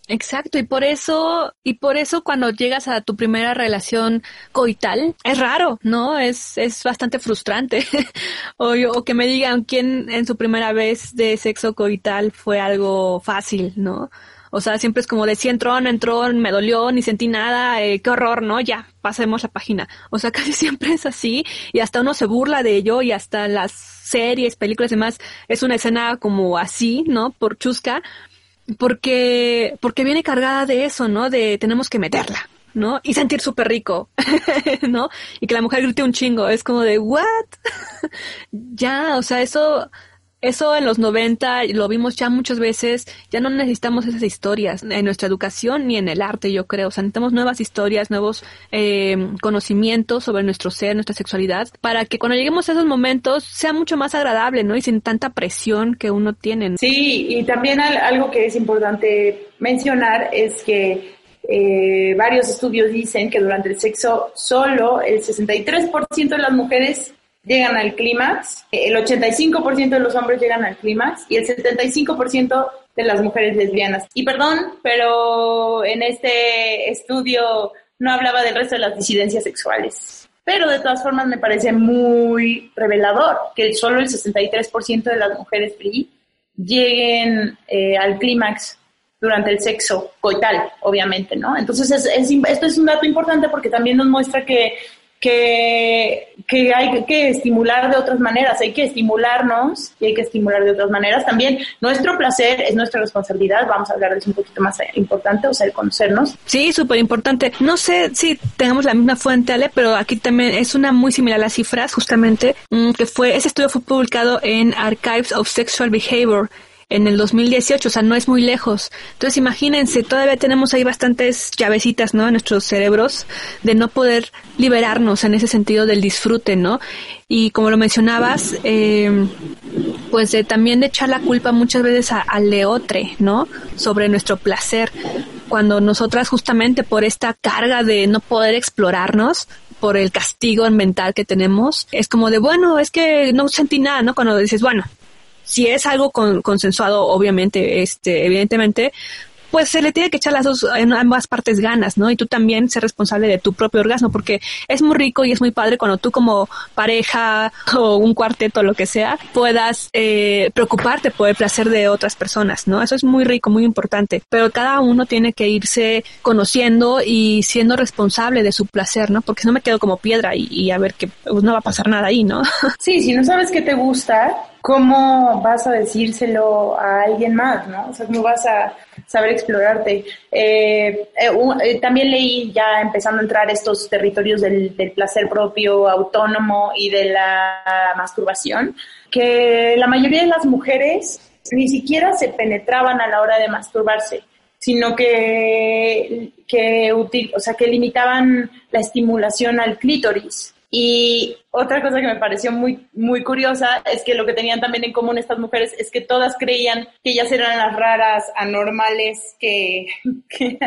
Exacto, y por eso, y por eso cuando llegas a tu primera relación coital, es raro, ¿no? Es, es bastante frustrante. [LAUGHS] o, o que me digan quién en su primera vez de sexo coital fue algo fácil, ¿no? O sea, siempre es como de si entró, no entró, me dolió, ni sentí nada, eh, qué horror, ¿no? Ya, pasemos la página. O sea, [LAUGHS] casi siempre es así y hasta uno se burla de ello y hasta las series, películas y demás es una escena como así, ¿no? Por chusca, porque, porque viene cargada de eso, ¿no? De tenemos que meterla. ¿no? Y sentir súper rico, [LAUGHS] ¿no? Y que la mujer grite un chingo, es como de, ¿what? [LAUGHS] ya, o sea, eso, eso en los 90 lo vimos ya muchas veces, ya no necesitamos esas historias en nuestra educación ni en el arte, yo creo. O sea, necesitamos nuevas historias, nuevos eh, conocimientos sobre nuestro ser, nuestra sexualidad, para que cuando lleguemos a esos momentos sea mucho más agradable, ¿no? Y sin tanta presión que uno tiene. Sí, y también algo que es importante mencionar es que eh, varios estudios dicen que durante el sexo solo el 63% de las mujeres llegan al clímax, el 85% de los hombres llegan al clímax y el 75% de las mujeres lesbianas. Y perdón, pero en este estudio no hablaba del resto de las disidencias sexuales. Pero de todas formas me parece muy revelador que solo el 63% de las mujeres free lleguen eh, al clímax durante el sexo coital, obviamente, ¿no? Entonces, esto es un dato importante porque también nos muestra que que, que hay que estimular de otras maneras, hay que estimularnos y hay que estimular de otras maneras. También nuestro placer es nuestra responsabilidad, vamos a hablar de eso un poquito más importante, o sea, el conocernos. Sí, súper importante. No sé si tengamos la misma fuente, Ale, pero aquí también es una muy similar a las cifras, justamente, mm, que fue, ese estudio fue publicado en Archives of Sexual Behavior en el 2018, o sea, no es muy lejos. Entonces, imagínense, todavía tenemos ahí bastantes llavecitas, ¿no? En nuestros cerebros de no poder liberarnos en ese sentido del disfrute, ¿no? Y como lo mencionabas, eh, pues de, también de echar la culpa muchas veces al leotre, ¿no? Sobre nuestro placer. Cuando nosotras justamente por esta carga de no poder explorarnos, por el castigo mental que tenemos, es como de, bueno, es que no sentí nada, ¿no? Cuando dices, bueno, si es algo consensuado, obviamente, este, evidentemente, pues se le tiene que echar las dos, en ambas partes ganas, ¿no? Y tú también ser responsable de tu propio orgasmo, porque es muy rico y es muy padre cuando tú como pareja o un cuarteto, lo que sea, puedas eh, preocuparte por el placer de otras personas, ¿no? Eso es muy rico, muy importante, pero cada uno tiene que irse conociendo y siendo responsable de su placer, ¿no? Porque no me quedo como piedra y, a ver que pues, no va a pasar nada ahí, ¿no? [LAUGHS] Sí, si no sabes qué te gusta, ¿cómo vas a decírselo a alguien más, no? O sea, ¿cómo vas a saber explorarte? Eh, eh, eh, también leí ya empezando a entrar estos territorios del, del, placer propio, autónomo y de la masturbación, que la mayoría de las mujeres ni siquiera se penetraban a la hora de masturbarse sino que, que, o sea, que limitaban la estimulación al clítoris. Y otra cosa que me pareció muy, muy curiosa es que lo que tenían también en común estas mujeres es que todas creían que ellas eran las raras, anormales que, [LAUGHS]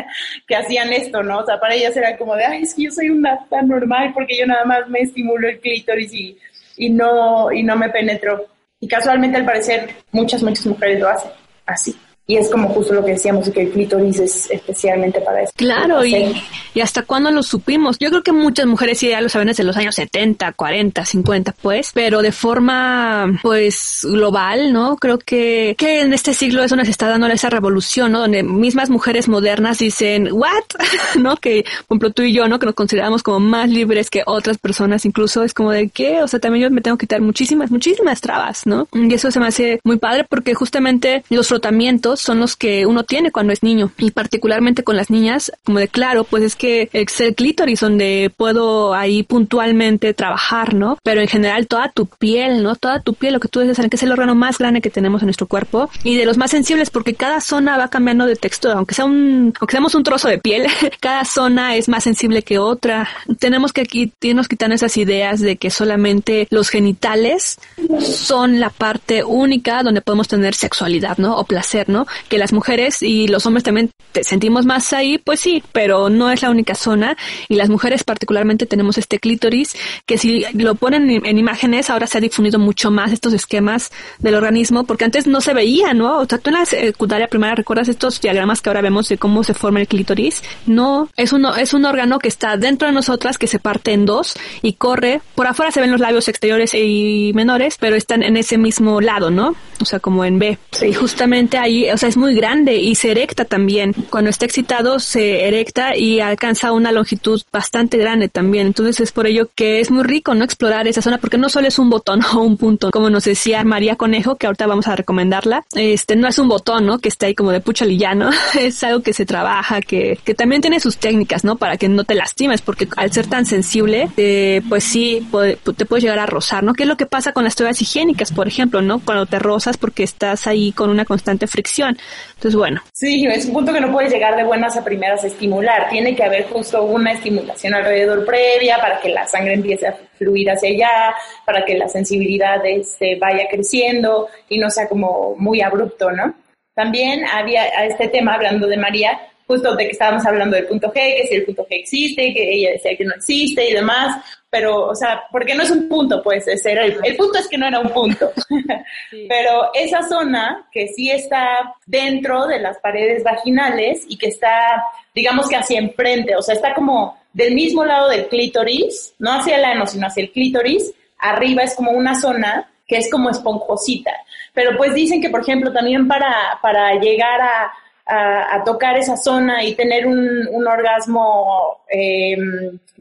que, hacían esto, ¿no? O sea, para ellas era como de, ay, es que yo soy una tan normal porque yo nada más me estimulo el clítoris y, y, no, y no me penetro. Y casualmente, al parecer, muchas, muchas mujeres lo hacen así. Y es como justo lo que decíamos, que el clítoris es especialmente para eso. Claro, y, y, hasta cuándo lo supimos. Yo creo que muchas mujeres ya lo saben desde los años 70, 40, 50, pues, pero de forma, pues, global, ¿no? Creo que, que en este siglo eso nos está dando esa revolución, ¿no? Donde mismas mujeres modernas dicen, ¿what? [LAUGHS] ¿No? Que, por ejemplo, tú y yo, ¿no? Que nos consideramos como más libres que otras personas, incluso es como de que, o sea, también yo me tengo que quitar muchísimas, muchísimas trabas, ¿no? Y eso se me hace muy padre porque justamente los frotamientos son los que uno tiene cuando es niño y particularmente con las niñas, como de claro, pues es que es el clítoris donde puedo ahí puntualmente trabajar, ¿no? Pero en general toda tu piel, ¿no? Toda tu piel, lo que tú dices, que es el órgano más grande que tenemos en nuestro cuerpo y de los más sensibles porque cada zona va cambiando de textura, aunque sea un, aunque seamos un trozo de piel, [LAUGHS] cada zona es más sensible que otra. Tenemos que aquí, irnos quitando esas ideas de que solamente los genitales son la parte única donde podemos tener sexualidad, ¿no? O placer, ¿no? Que las mujeres y los hombres también te sentimos más ahí, pues sí, pero no es la única zona y las mujeres particularmente tenemos este clítoris que si lo ponen en, imágenes ahora se ha difundido mucho más estos esquemas del organismo porque antes no se veía, ¿no? O sea, tú en la secundaria primaria recuerdas estos diagramas que ahora vemos de cómo se forma el clítoris. No, es un, es un órgano que está dentro de nosotras que se parte en dos y corre. Por afuera se ven los labios exteriores y menores, pero están en ese mismo lado, ¿no? O sea, como en B. Y justamente ahí, o sea, es muy grande y se erecta también. Cuando está excitado se erecta y alcanza una longitud bastante grande también. Entonces es por ello que es muy rico no explorar esa zona porque no solo es un botón [LAUGHS] o un punto, como nos decía María Conejo, que ahorita vamos a recomendarla. Este no es un botón, ¿no? Que está ahí como de puchalillano. [LAUGHS] es algo que se trabaja, que, que también tiene sus técnicas, ¿no? Para que no te lastimes, porque al ser tan sensible, eh, pues sí, te puedes llegar a rozar, ¿no? ¿Qué es lo que pasa con las toallas higiénicas, por ejemplo, ¿no? Cuando te rozas porque estás ahí con una constante fricción. Entonces, bueno. Sí, es un punto que no puedes llegar de buenas a primeras a estimular. Tiene que haber justo una estimulación alrededor previa para que la sangre empiece a fluir hacia allá, para que la sensibilidad este, vaya creciendo y no sea como muy abrupto, ¿no? También había a este tema, hablando de María, justo de que estábamos hablando del punto G, que si el punto G existe, que ella decía que no existe y demás pero, o sea, porque no es un punto, pues, ese era el, punto es que no era un punto. [LAUGHS] Pero esa zona que sí está dentro de las paredes vaginales y que está, digamos que hacia enfrente, o sea, está como del mismo lado del clítoris, no hacia el ano, sino hacia el clítoris, arriba es como una zona que es como esponjosita. Pero pues dicen que, por ejemplo, también para, para llegar a, a, tocar esa zona y tener un, un orgasmo eh,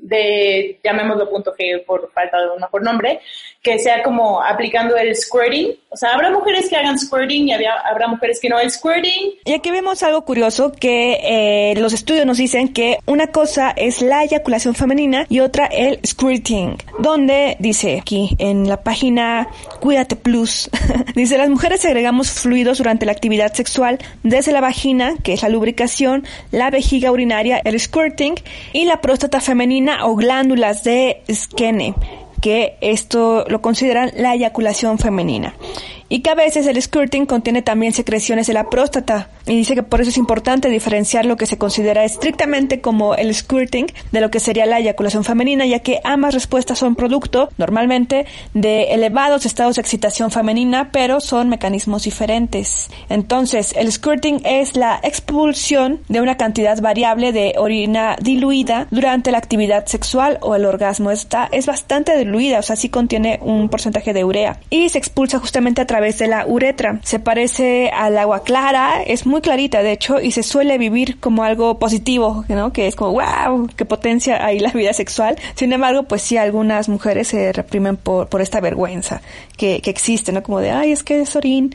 de, llamémoslo punto G por falta de un mejor nombre, que sea como aplicando el squirting. O sea, habrá mujeres que hagan squirting y habrá mujeres que no. El squirting. Y aquí vemos algo curioso que eh, los estudios nos dicen que una cosa es la eyaculación femenina y otra el squirting, donde dice aquí en la página Cuídate Plus, [LAUGHS] dice las mujeres agregamos fluidos durante la actividad sexual desde la vagina, que es la lubricación, la vejiga urinaria, el squirting y la próstata femenina o glándulas de Skene, que esto lo consideran la eyaculación femenina y que a veces el squirting contiene también secreciones de la próstata y dice que por eso es importante diferenciar lo que se considera estrictamente como el squirting de lo que sería la eyaculación femenina ya que ambas respuestas son producto normalmente de elevados estados de excitación femenina pero son mecanismos diferentes. Entonces el squirting es la expulsión de una cantidad variable de orina diluida durante la actividad sexual o el orgasmo. Esta es bastante diluida, o sea, sí contiene un porcentaje de urea y se expulsa justamente a través de la uretra. Se parece al agua clara, es muy clarita de hecho y se suele vivir como algo positivo, ¿no? Que es como, wow, qué potencia ahí la vida sexual. Sin embargo, pues sí, algunas mujeres se reprimen por, por esta vergüenza que, que existe, ¿no? Como de, ay, es que es orín.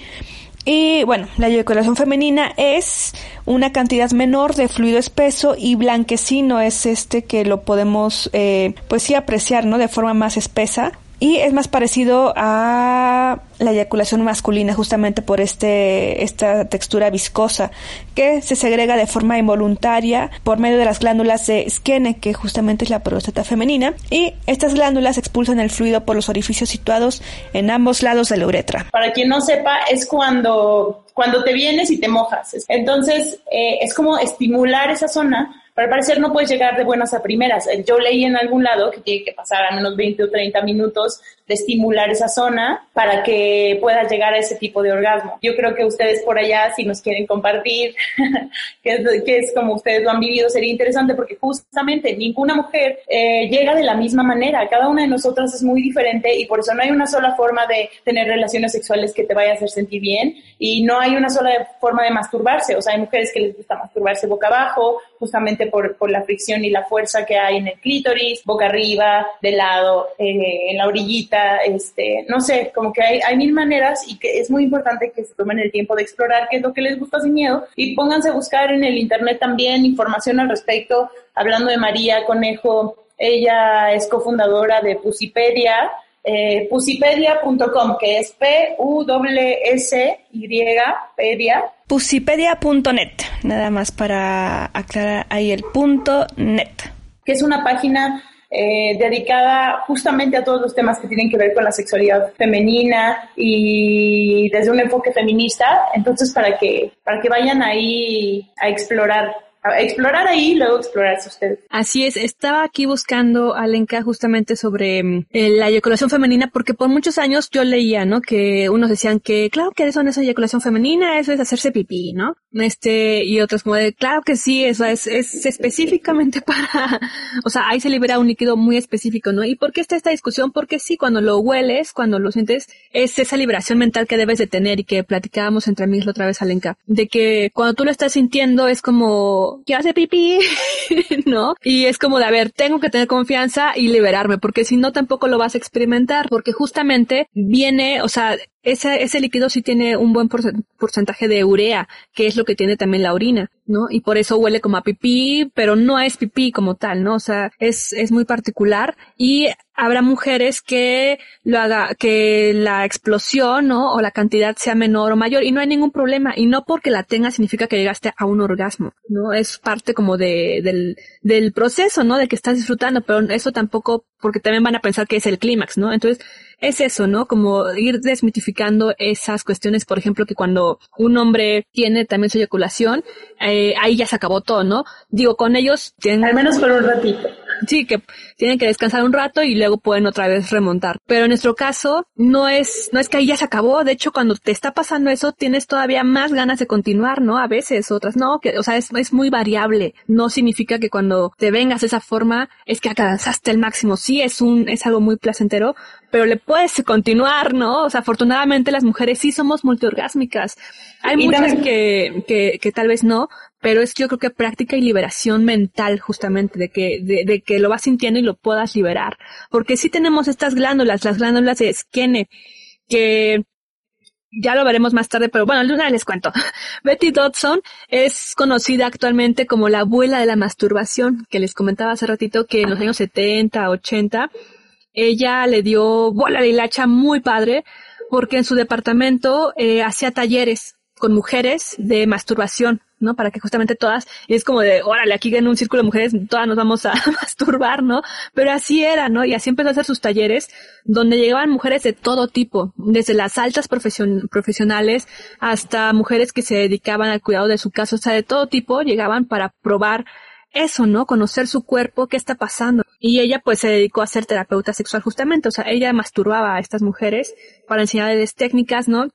Y bueno, la eyaculación femenina es una cantidad menor de fluido espeso y blanquecino es este que lo podemos, eh, pues sí apreciar, ¿no? De forma más espesa y es más parecido a la eyaculación masculina justamente por este esta textura viscosa que se segrega de forma involuntaria por medio de las glándulas de Skene que justamente es la próstata femenina y estas glándulas expulsan el fluido por los orificios situados en ambos lados de la uretra. Para quien no sepa es cuando cuando te vienes y te mojas. Entonces eh, es como estimular esa zona pero al parecer no puedes llegar de buenas a primeras. Yo leí en algún lado que tiene que pasar a menos 20 o 30 minutos de estimular esa zona para que puedas llegar a ese tipo de orgasmo. Yo creo que ustedes por allá, si nos quieren compartir [LAUGHS] qué es, es, como ustedes lo han vivido, sería interesante porque justamente ninguna mujer eh, llega de la misma manera. Cada una de nosotras es muy diferente y por eso no hay una sola forma de tener relaciones sexuales que te vaya a hacer sentir bien y no hay una sola forma de masturbarse. O sea, hay mujeres que les gusta masturbarse boca abajo, justamente por, por la fricción y la fuerza que hay en el clítoris, boca arriba, de lado, eh, en la orillita, este, no sé, como que hay, hay mil maneras y que es muy importante que se tomen el tiempo de explorar qué es lo que les gusta sin miedo y pónganse a buscar en el internet también información al respecto, hablando de María Conejo, ella es cofundadora de Pusipedia, eh, pusipedia.com, que es P-U-S-Y, pedia. Pusipedia.net, nada más para aclarar ahí el punto net. Que es una página eh, dedicada justamente a todos los temas que tienen que ver con la sexualidad femenina y desde un enfoque feminista. Entonces, para que, para que vayan ahí a explorar explorar ahí y luego explorarse ustedes. Así es, estaba aquí buscando, Alenka, justamente sobre mm, la eyaculación femenina, porque por muchos años yo leía, ¿no? Que unos decían que, claro que eso no es eyaculación femenina, eso es hacerse pipí, ¿no? Este, y otros como de, claro que sí, eso es, es específicamente [LAUGHS] para, o sea, ahí se libera un líquido muy específico, ¿no? ¿Y por qué está esta discusión? Porque sí, cuando lo hueles, cuando lo sientes, es esa liberación mental que debes de tener y que platicábamos entre amigos la otra vez, Alenka, de que cuando tú lo estás sintiendo es como, que hace pipí, [LAUGHS] ¿no? Y es como de, a ver, tengo que tener confianza y liberarme, porque si no tampoco lo vas a experimentar, porque justamente viene, o sea, ese, ese líquido sí tiene un buen porcentaje de urea, que es lo que tiene también la orina, ¿no? Y por eso huele como a pipí, pero no es pipí como tal, ¿no? O sea, es, es muy particular y habrá mujeres que lo haga, que la explosión, ¿no? O la cantidad sea menor o mayor y no hay ningún problema y no porque la tenga significa que llegaste a un orgasmo, ¿no? Es parte como de, del, del proceso, ¿no? De que estás disfrutando, pero eso tampoco, porque también van a pensar que es el clímax, ¿no? Entonces, es eso, ¿no? Como ir desmitificando esas cuestiones, por ejemplo, que cuando un hombre tiene también su eyaculación, eh, ahí ya se acabó todo, ¿no? Digo, con ellos tienen... Al menos por un ratito. Sí, que tienen que descansar un rato y luego pueden otra vez remontar. Pero en nuestro caso, no es, no es que ahí ya se acabó. De hecho, cuando te está pasando eso, tienes todavía más ganas de continuar, ¿no? A veces, otras no, que, o sea, es, es muy variable. No significa que cuando te vengas de esa forma es que alcanzaste el máximo. Sí, es un, es algo muy placentero, pero le puedes continuar, ¿no? O sea, afortunadamente las mujeres sí somos multiorgásmicas. Hay muchas que, que, que tal vez no, pero es que yo creo que práctica y liberación mental justamente de que, de, de, que lo vas sintiendo y lo puedas liberar. Porque sí tenemos estas glándulas, las glándulas de Skene, que ya lo veremos más tarde, pero bueno, una les cuento. [LAUGHS] Betty Dodson es conocida actualmente como la abuela de la masturbación, que les comentaba hace ratito que en los años 70, 80, ella le dio bola de hilacha muy padre, porque en su departamento eh, hacía talleres con mujeres de masturbación, ¿no? Para que justamente todas, y es como de, órale, aquí en un círculo de mujeres todas nos vamos a [LAUGHS] masturbar, ¿no? Pero así era, ¿no? Y así empezó a hacer sus talleres, donde llegaban mujeres de todo tipo, desde las altas profesion profesionales hasta mujeres que se dedicaban al cuidado de su casa, o sea, de todo tipo llegaban para probar eso, ¿no? Conocer su cuerpo, qué está pasando. Y ella pues se dedicó a ser terapeuta sexual justamente, o sea, ella masturbaba a estas mujeres para enseñarles técnicas, ¿no?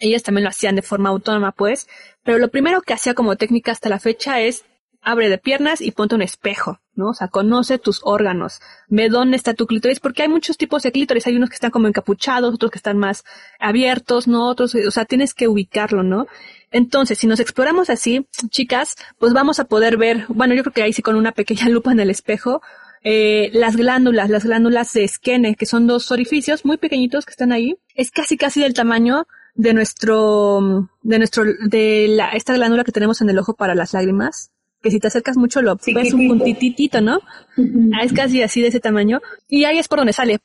Ellas también lo hacían de forma autónoma, pues, pero lo primero que hacía como técnica hasta la fecha es abre de piernas y ponte un espejo, ¿no? O sea, conoce tus órganos, ve dónde está tu clítoris, porque hay muchos tipos de clítoris, hay unos que están como encapuchados, otros que están más abiertos, ¿no? Otros, o sea, tienes que ubicarlo, ¿no? Entonces, si nos exploramos así, chicas, pues vamos a poder ver, bueno, yo creo que ahí sí con una pequeña [LAUGHS] lupa en el espejo, eh, las glándulas, las glándulas de esquene, que son dos orificios muy pequeñitos que están ahí, es casi casi del tamaño de nuestro, de nuestro, de la, esta glándula que tenemos en el ojo para las lágrimas, que si te acercas mucho lo ves un puntitito, ¿no? Es casi así de ese tamaño. Y ahí es por donde sale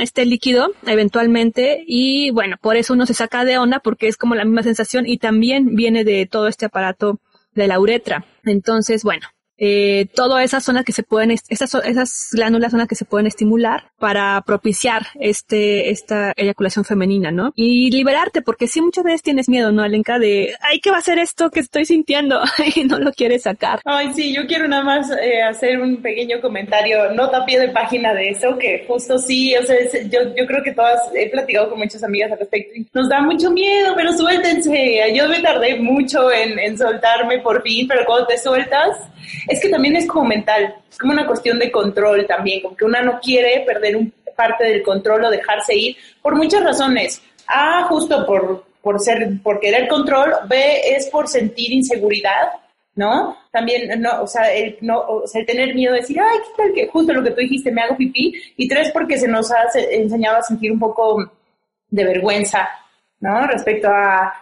este líquido, eventualmente. Y bueno, por eso uno se saca de onda porque es como la misma sensación y también viene de todo este aparato de la uretra. Entonces, bueno, eh, todas esas zonas que se pueden, esas, esas glándulas son las que se pueden estimular para propiciar este, esta eyaculación femenina, ¿no? Y liberarte, porque sí muchas veces tienes miedo, ¿no, Alenka? De, ay, ¿qué va a ser esto que estoy sintiendo? [LAUGHS] y no lo quieres sacar. Ay, sí, yo quiero nada más eh, hacer un pequeño comentario, nota pie de página de eso, que justo sí, o sea, yo, yo creo que todas, he platicado con muchas amigas al respecto, nos da mucho miedo, pero suéltense. Yo me tardé mucho en, en soltarme por fin, pero cuando te sueltas, es que también es como mental, es como una cuestión de control también, como que una no quiere perder un, parte del control o dejarse ir por muchas razones. A, justo por, por ser, por querer control, B, es por sentir inseguridad, ¿no? También, no, o sea, el, no, el tener miedo de decir, ay, qué tal que justo lo que tú dijiste, me hago pipí. Y tres, porque se nos ha enseñado a sentir un poco de vergüenza, ¿no? Respecto a,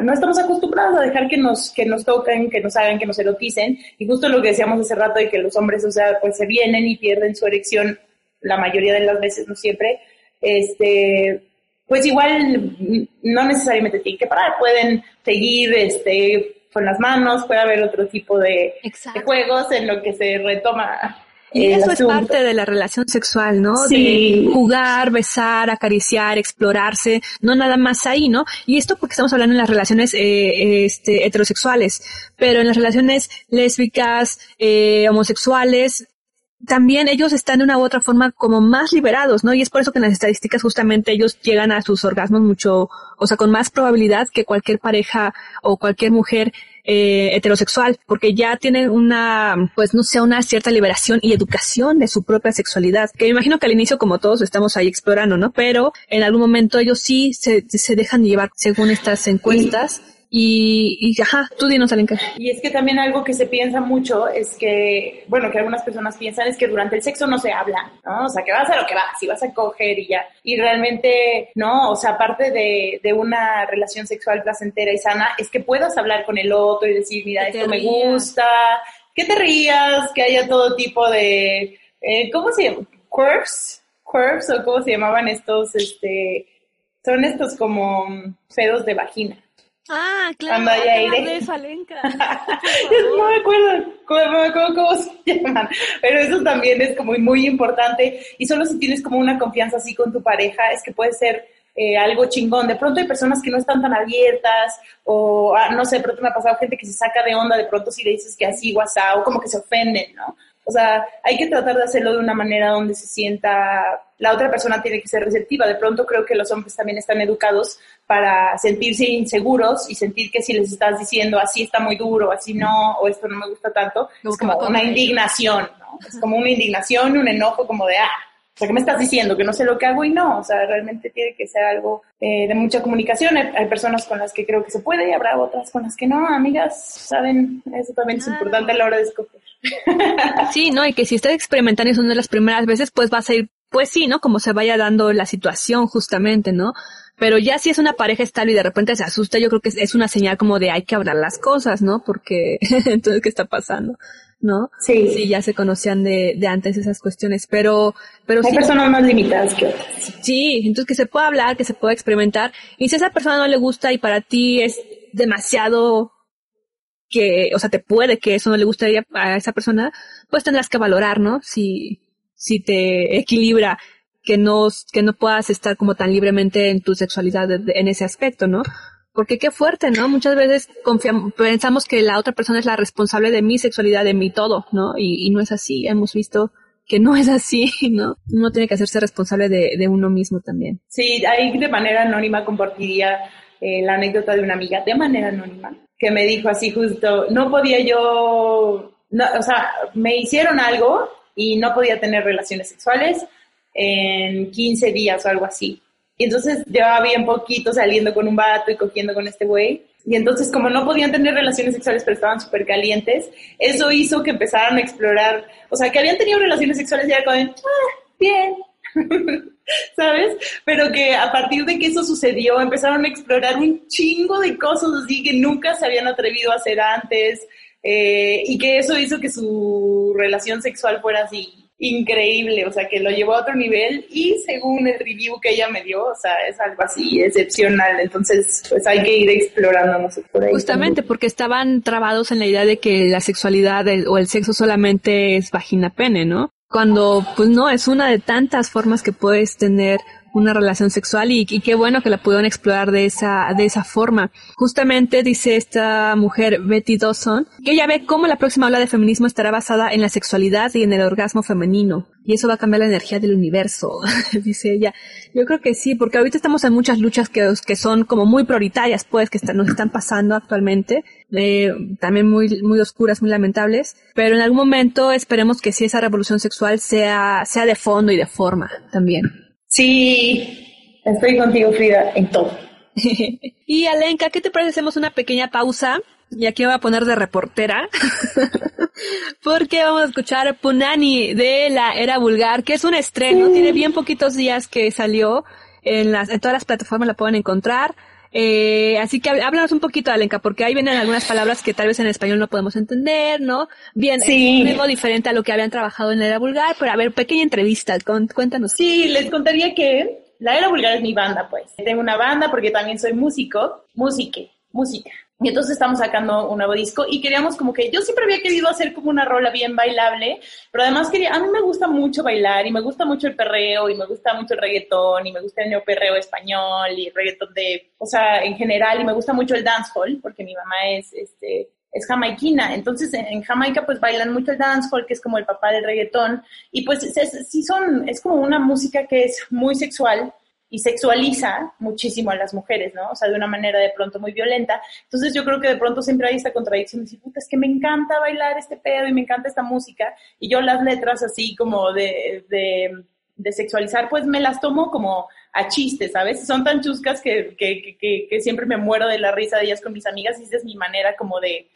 no estamos acostumbrados a dejar que nos, que nos toquen, que nos hagan, que nos eroticen. Y justo lo que decíamos hace rato de que los hombres, o sea, pues se vienen y pierden su erección la mayoría de las veces, no siempre, este, pues igual no necesariamente tienen que parar, pueden seguir, este, con las manos, puede haber otro tipo de, de juegos en lo que se retoma y eso es parte de la relación sexual, ¿no? De jugar, besar, acariciar, explorarse, no nada más ahí, ¿no? Y esto porque estamos hablando en las relaciones eh, este, heterosexuales, pero en las relaciones lésbicas, eh, homosexuales, también ellos están de una u otra forma como más liberados, ¿no? Y es por eso que en las estadísticas justamente ellos llegan a sus orgasmos mucho, o sea, con más probabilidad que cualquier pareja o cualquier mujer eh, heterosexual, porque ya tienen una, pues no sé, una cierta liberación y educación de su propia sexualidad, que me imagino que al inicio como todos estamos ahí explorando, ¿no? Pero en algún momento ellos sí se, se dejan llevar según estas encuestas. Y, y, ajá, tú dinos, Alenka. Y es que también algo que se piensa mucho es que, bueno, que algunas personas piensan es que durante el sexo no se habla, ¿no? O sea, que vas a lo que vas, si vas a coger y ya. Y realmente, no, o sea, aparte de, de una relación sexual placentera y sana, es que puedas hablar con el otro y decir, mira, esto me gusta, que te rías, que haya todo tipo de, eh, ¿cómo se llama? Curves, curves o cómo se llamaban estos, este, son estos como pedos de vagina. Ah, claro. Cuando hay aire. De eso, Alenka. no me acuerdo, cómo, cómo, se [LAUGHS] llaman. Pero eso también es como muy importante. Y solo si tienes como una confianza así con tu pareja, es que puede ser eh, algo chingón. De pronto hay personas que no están tan abiertas o, ah, no sé, de pronto me ha pasado gente que se saca de onda de pronto si le dices que así, WhatsApp, o como que se ofenden, ¿no? O sea, hay que tratar de hacerlo de una manera donde se sienta, la otra persona tiene que ser receptiva. De pronto creo que los hombres también están educados para sentirse inseguros y sentir que si les estás diciendo así está muy duro, así no, o esto no me gusta tanto, es como una indignación, ¿no? Es como una indignación, un enojo como de, ah, o sea, ¿qué me estás diciendo? Que no sé lo que hago y no. O sea, realmente tiene que ser algo eh, de mucha comunicación. Hay, personas con las que creo que se puede y habrá otras con las que no. Amigas, saben, eso también es importante a la hora de escoger. [LAUGHS] Sí, ¿no? Y que si estás experimentando y son de las primeras veces, pues vas a ir, pues sí, ¿no? Como se vaya dando la situación justamente, ¿no? Pero ya si es una pareja estable y de repente se asusta, yo creo que es una señal como de hay que hablar las cosas, ¿no? Porque [LAUGHS] entonces, ¿qué está pasando? ¿no? Sí. Sí, ya se conocían de, de antes esas cuestiones, pero, pero Hay personas más limitadas que otras. Sí, entonces que se pueda hablar, que se pueda experimentar, y si a esa persona no le gusta y para ti es demasiado que, o sea, te puede que eso no le gustaría a esa persona, pues tendrás que valorar, ¿no? Si, si te equilibra que no, que no puedas estar como tan libremente en tu sexualidad en ese aspecto, ¿no? Porque qué fuerte, ¿no? Muchas veces pensamos que la otra persona es la responsable de mi sexualidad, de mi todo, ¿no? Y, no es así. Hemos visto que no [LAUGHS] es así, ¿no? Uno tiene que hacerse responsable de, de uno mismo también. Sí, ahí de manera anónima compartiría eh, la anécdota de una amiga, de manera anónima, que me dijo así justo, no podía yo, no, o sea, me hicieron algo y no podía tener relaciones sexuales en 15 días o algo así. Y entonces llevaba bien poquito saliendo con un vato y cogiendo con este güey. Y entonces, como no podían tener relaciones sexuales, pero estaban súper calientes, eso hizo que empezaran a explorar, o sea, que habían tenido relaciones sexuales y era como, ah, bien, [LAUGHS] ¿sabes? Pero que a partir de que eso sucedió, empezaron a explorar un chingo de cosas así que nunca se habían atrevido a hacer antes, eh, y que eso hizo que su relación sexual fuera así increíble, o sea, que lo llevó a otro nivel y según el review que ella me dio, o sea, es algo así excepcional, entonces pues hay que ir explorándonos por ahí. Justamente porque estaban trabados en la idea de que la sexualidad o el sexo solamente es vagina-pene, ¿no? Cuando pues no, es una de tantas formas que puedes tener una relación sexual y, qué bueno que la pudieron explorar de esa, de esa forma. Justamente dice esta mujer, Betty Dawson, que ella ve cómo la próxima ola de feminismo estará basada en la sexualidad y en el orgasmo femenino. Y eso va a cambiar la energía del universo, [LAUGHS] dice ella. Yo creo que sí, porque ahorita estamos en muchas luchas que, que son como muy prioritarias, pues, que nos están pasando actualmente. Eh, también muy, muy oscuras, muy lamentables, pero en algún momento esperemos que sí esa revolución sexual sea, sea de fondo y de forma también. Sí, estoy contigo, Frida, en todo. [LAUGHS] y Alenka, ¿qué te parece? Hacemos una pequeña pausa. Y aquí voy a poner de reportera. [LAUGHS] porque vamos a escuchar Punani de la Era Vulgar, que es un estreno. Tiene bien poquitos días que salió. En, las, en todas las plataformas la pueden encontrar. Eh, así que háblanos un poquito, Alenka, porque ahí vienen algunas palabras que tal vez en español no podemos entender, ¿no? Bien, sí. es algo diferente a lo que habían trabajado en la era vulgar, pero a ver, pequeña entrevista, cuéntanos. Sí, les contaría que la era vulgar es mi banda, pues. Tengo una banda porque también soy músico, músique, música. Y entonces estamos sacando un nuevo disco y queríamos como que yo siempre había querido hacer como una rola bien bailable, pero además quería, a mí me gusta mucho bailar y me gusta mucho el perreo y me gusta mucho el reggaetón y me gusta el neoperreo español y el reggaetón de, o sea, en general y me gusta mucho el dancehall porque mi mamá es, este, es jamaiquina, entonces en, Jamaica pues bailan mucho el dancehall, que es como el papá del reggaetón, y pues sí son, es como una música que es muy sexual, y sexualiza muchísimo a las mujeres, ¿no? O sea, de una manera de pronto muy violenta. Entonces yo creo que de pronto siempre hay esta contradicción de decir, puta, es que me encanta bailar este pedo y me encanta esta música. Y yo las letras así como de, de, sexualizar, pues me las tomo como a chistes, ¿sabes? Son tan chuscas que, que, que, siempre me muero de la risa de ellas con mis amigas y esa es mi manera como de,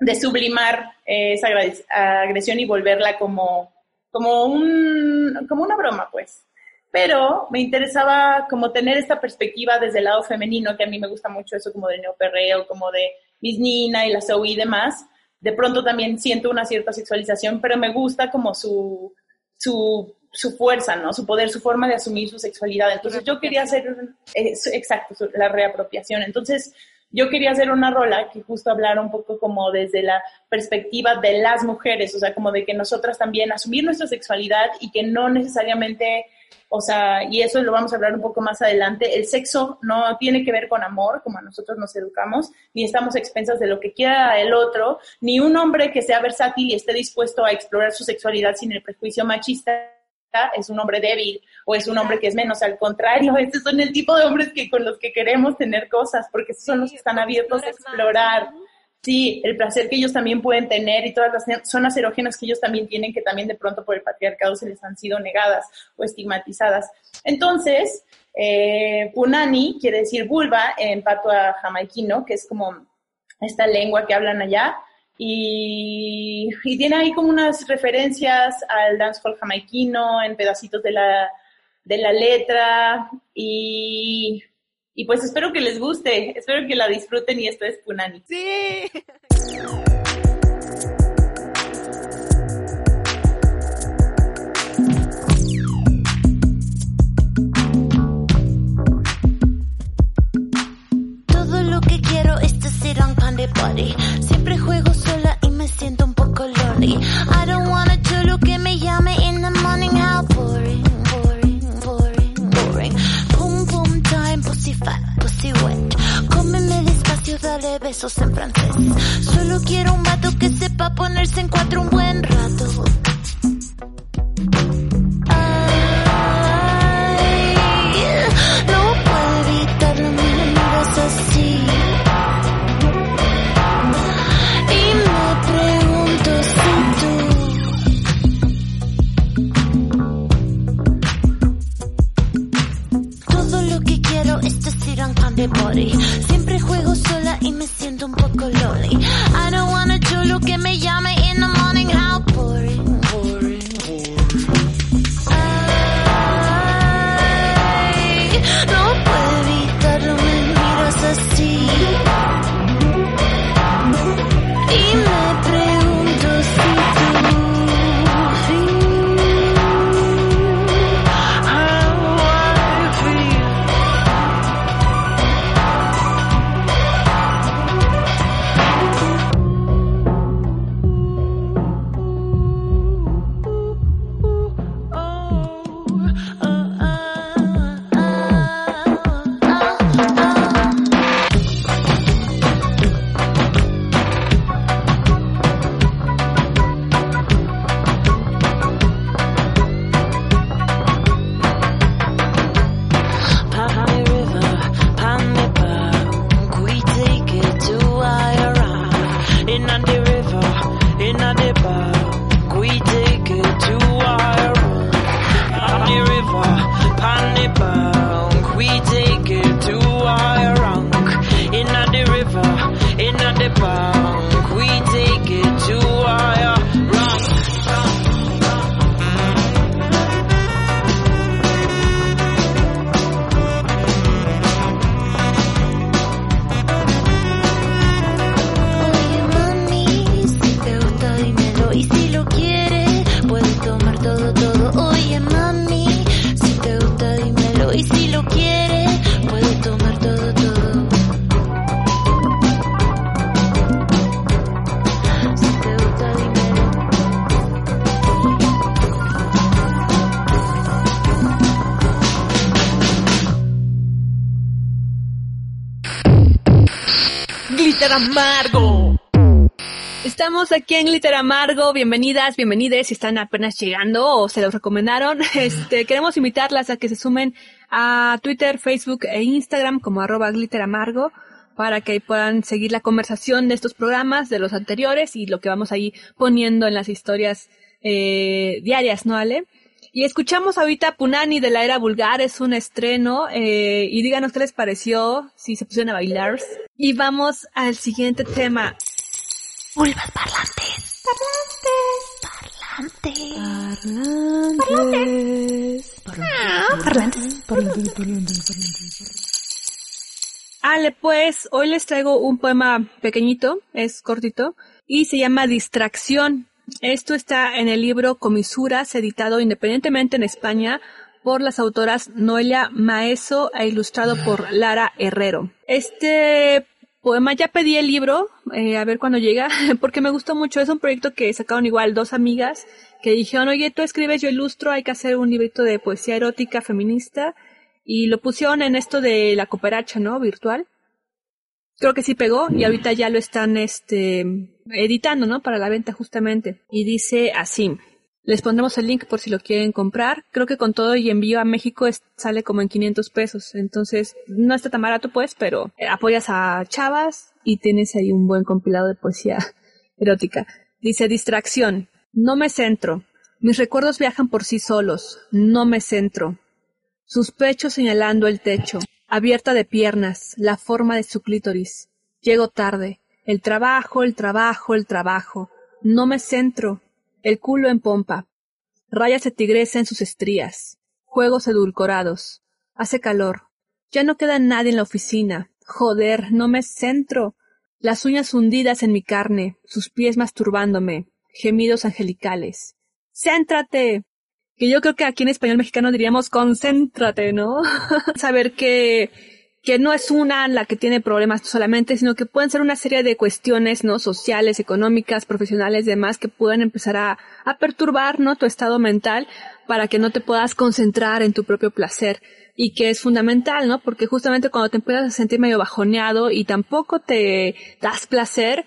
de sublimar esa agresión y volverla como, como, un, como una broma, pues pero me interesaba como tener esta perspectiva desde el lado femenino, que a mí me gusta mucho eso como de neoperreo, como de Miss Nina y la Zoe y demás. De pronto también siento una cierta sexualización, pero me gusta como su, su, su fuerza, ¿no? Su poder, su forma de asumir su sexualidad. Entonces yo quería hacer, exacto, la reapropiación. Entonces yo quería hacer una rola que justo hablara un poco como desde la perspectiva de las mujeres, o sea, como de que nosotras también asumir nuestra sexualidad y que no necesariamente o sea, y eso lo vamos a hablar un poco más adelante, el sexo no tiene que ver con amor, como nosotros nos educamos, ni estamos expensas de lo que quiera el otro, ni un hombre que sea versátil y esté dispuesto a explorar su sexualidad sin el prejuicio machista es un hombre débil o es un hombre que es menos, al contrario, [LAUGHS] estos son el tipo de hombres que con los que queremos tener cosas, porque son los que están abiertos a explorar. Sí, el placer que ellos también pueden tener y todas las zonas erógenas que ellos también tienen, que también de pronto por el patriarcado se les han sido negadas o estigmatizadas. Entonces, eh, punani quiere decir vulva en patua jamaiquino, que es como esta lengua que hablan allá. Y, y, tiene ahí como unas referencias al dancehall jamaiquino en pedacitos de la, de la letra y y pues espero que les guste, espero que la disfruten y esto es Punani. Sí. Todo lo que quiero es un pan de body. Siempre juego sola y me siento un poco lonely. I don't wanna do lo que me llame dale besos en francés. Solo quiero un vato que sepa ponerse en cuatro un buen rato. Amargo. Estamos aquí en Glitter Amargo. Bienvenidas, bienvenides. Si están apenas llegando o se los recomendaron, [LAUGHS] este, queremos invitarlas a que se sumen a Twitter, Facebook e Instagram como arroba Glitter Amargo para que puedan seguir la conversación de estos programas, de los anteriores y lo que vamos ahí poniendo en las historias eh, diarias, ¿no, Ale? Y escuchamos ahorita Punani de la era vulgar, es un estreno, eh, y díganos qué les pareció, si se pusieron a bailar. Y vamos al siguiente tema. Vulvas parlantes. Parlantes. Parlantes. Parlantes. Parlantes. Parlantes. Ale, pues, hoy les traigo un poema pequeñito, es cortito, y se llama Distracción. Esto está en el libro Comisuras, editado independientemente en España por las autoras Noelia Maeso e ilustrado por Lara Herrero. Este poema ya pedí el libro, eh, a ver cuándo llega, [LAUGHS] porque me gustó mucho. Es un proyecto que sacaron igual dos amigas que dijeron, oye, tú escribes, yo ilustro, hay que hacer un librito de poesía erótica feminista, y lo pusieron en esto de la cooperacha, ¿no? Virtual. Creo que sí pegó, y ahorita ya lo están, este, editando, ¿no? Para la venta justamente. Y dice así. Les pondremos el link por si lo quieren comprar. Creo que con todo y envío a México sale como en 500 pesos. Entonces, no está tan barato pues, pero apoyas a chavas y tienes ahí un buen compilado de poesía [LAUGHS] erótica. Dice distracción. No me centro. Mis recuerdos viajan por sí solos. No me centro. Sus pechos señalando el techo. Abierta de piernas. La forma de su clítoris. Llego tarde. El trabajo, el trabajo, el trabajo. No me centro. El culo en pompa. Rayas de tigresa en sus estrías. Juegos edulcorados. Hace calor. Ya no queda nadie en la oficina. Joder, no me centro. Las uñas hundidas en mi carne, sus pies masturbándome, gemidos angelicales. ¡Céntrate! Que yo creo que aquí en español mexicano diríamos concéntrate, ¿no? [LAUGHS] Saber que que no es una la que tiene problemas solamente, sino que pueden ser una serie de cuestiones, ¿no? Sociales, económicas, profesionales, demás, que pueden empezar a, a perturbar, ¿no? Tu estado mental para que no te puedas concentrar en tu propio placer y que es fundamental, ¿no? Porque justamente cuando te empiezas a sentir medio bajoneado y tampoco te das placer,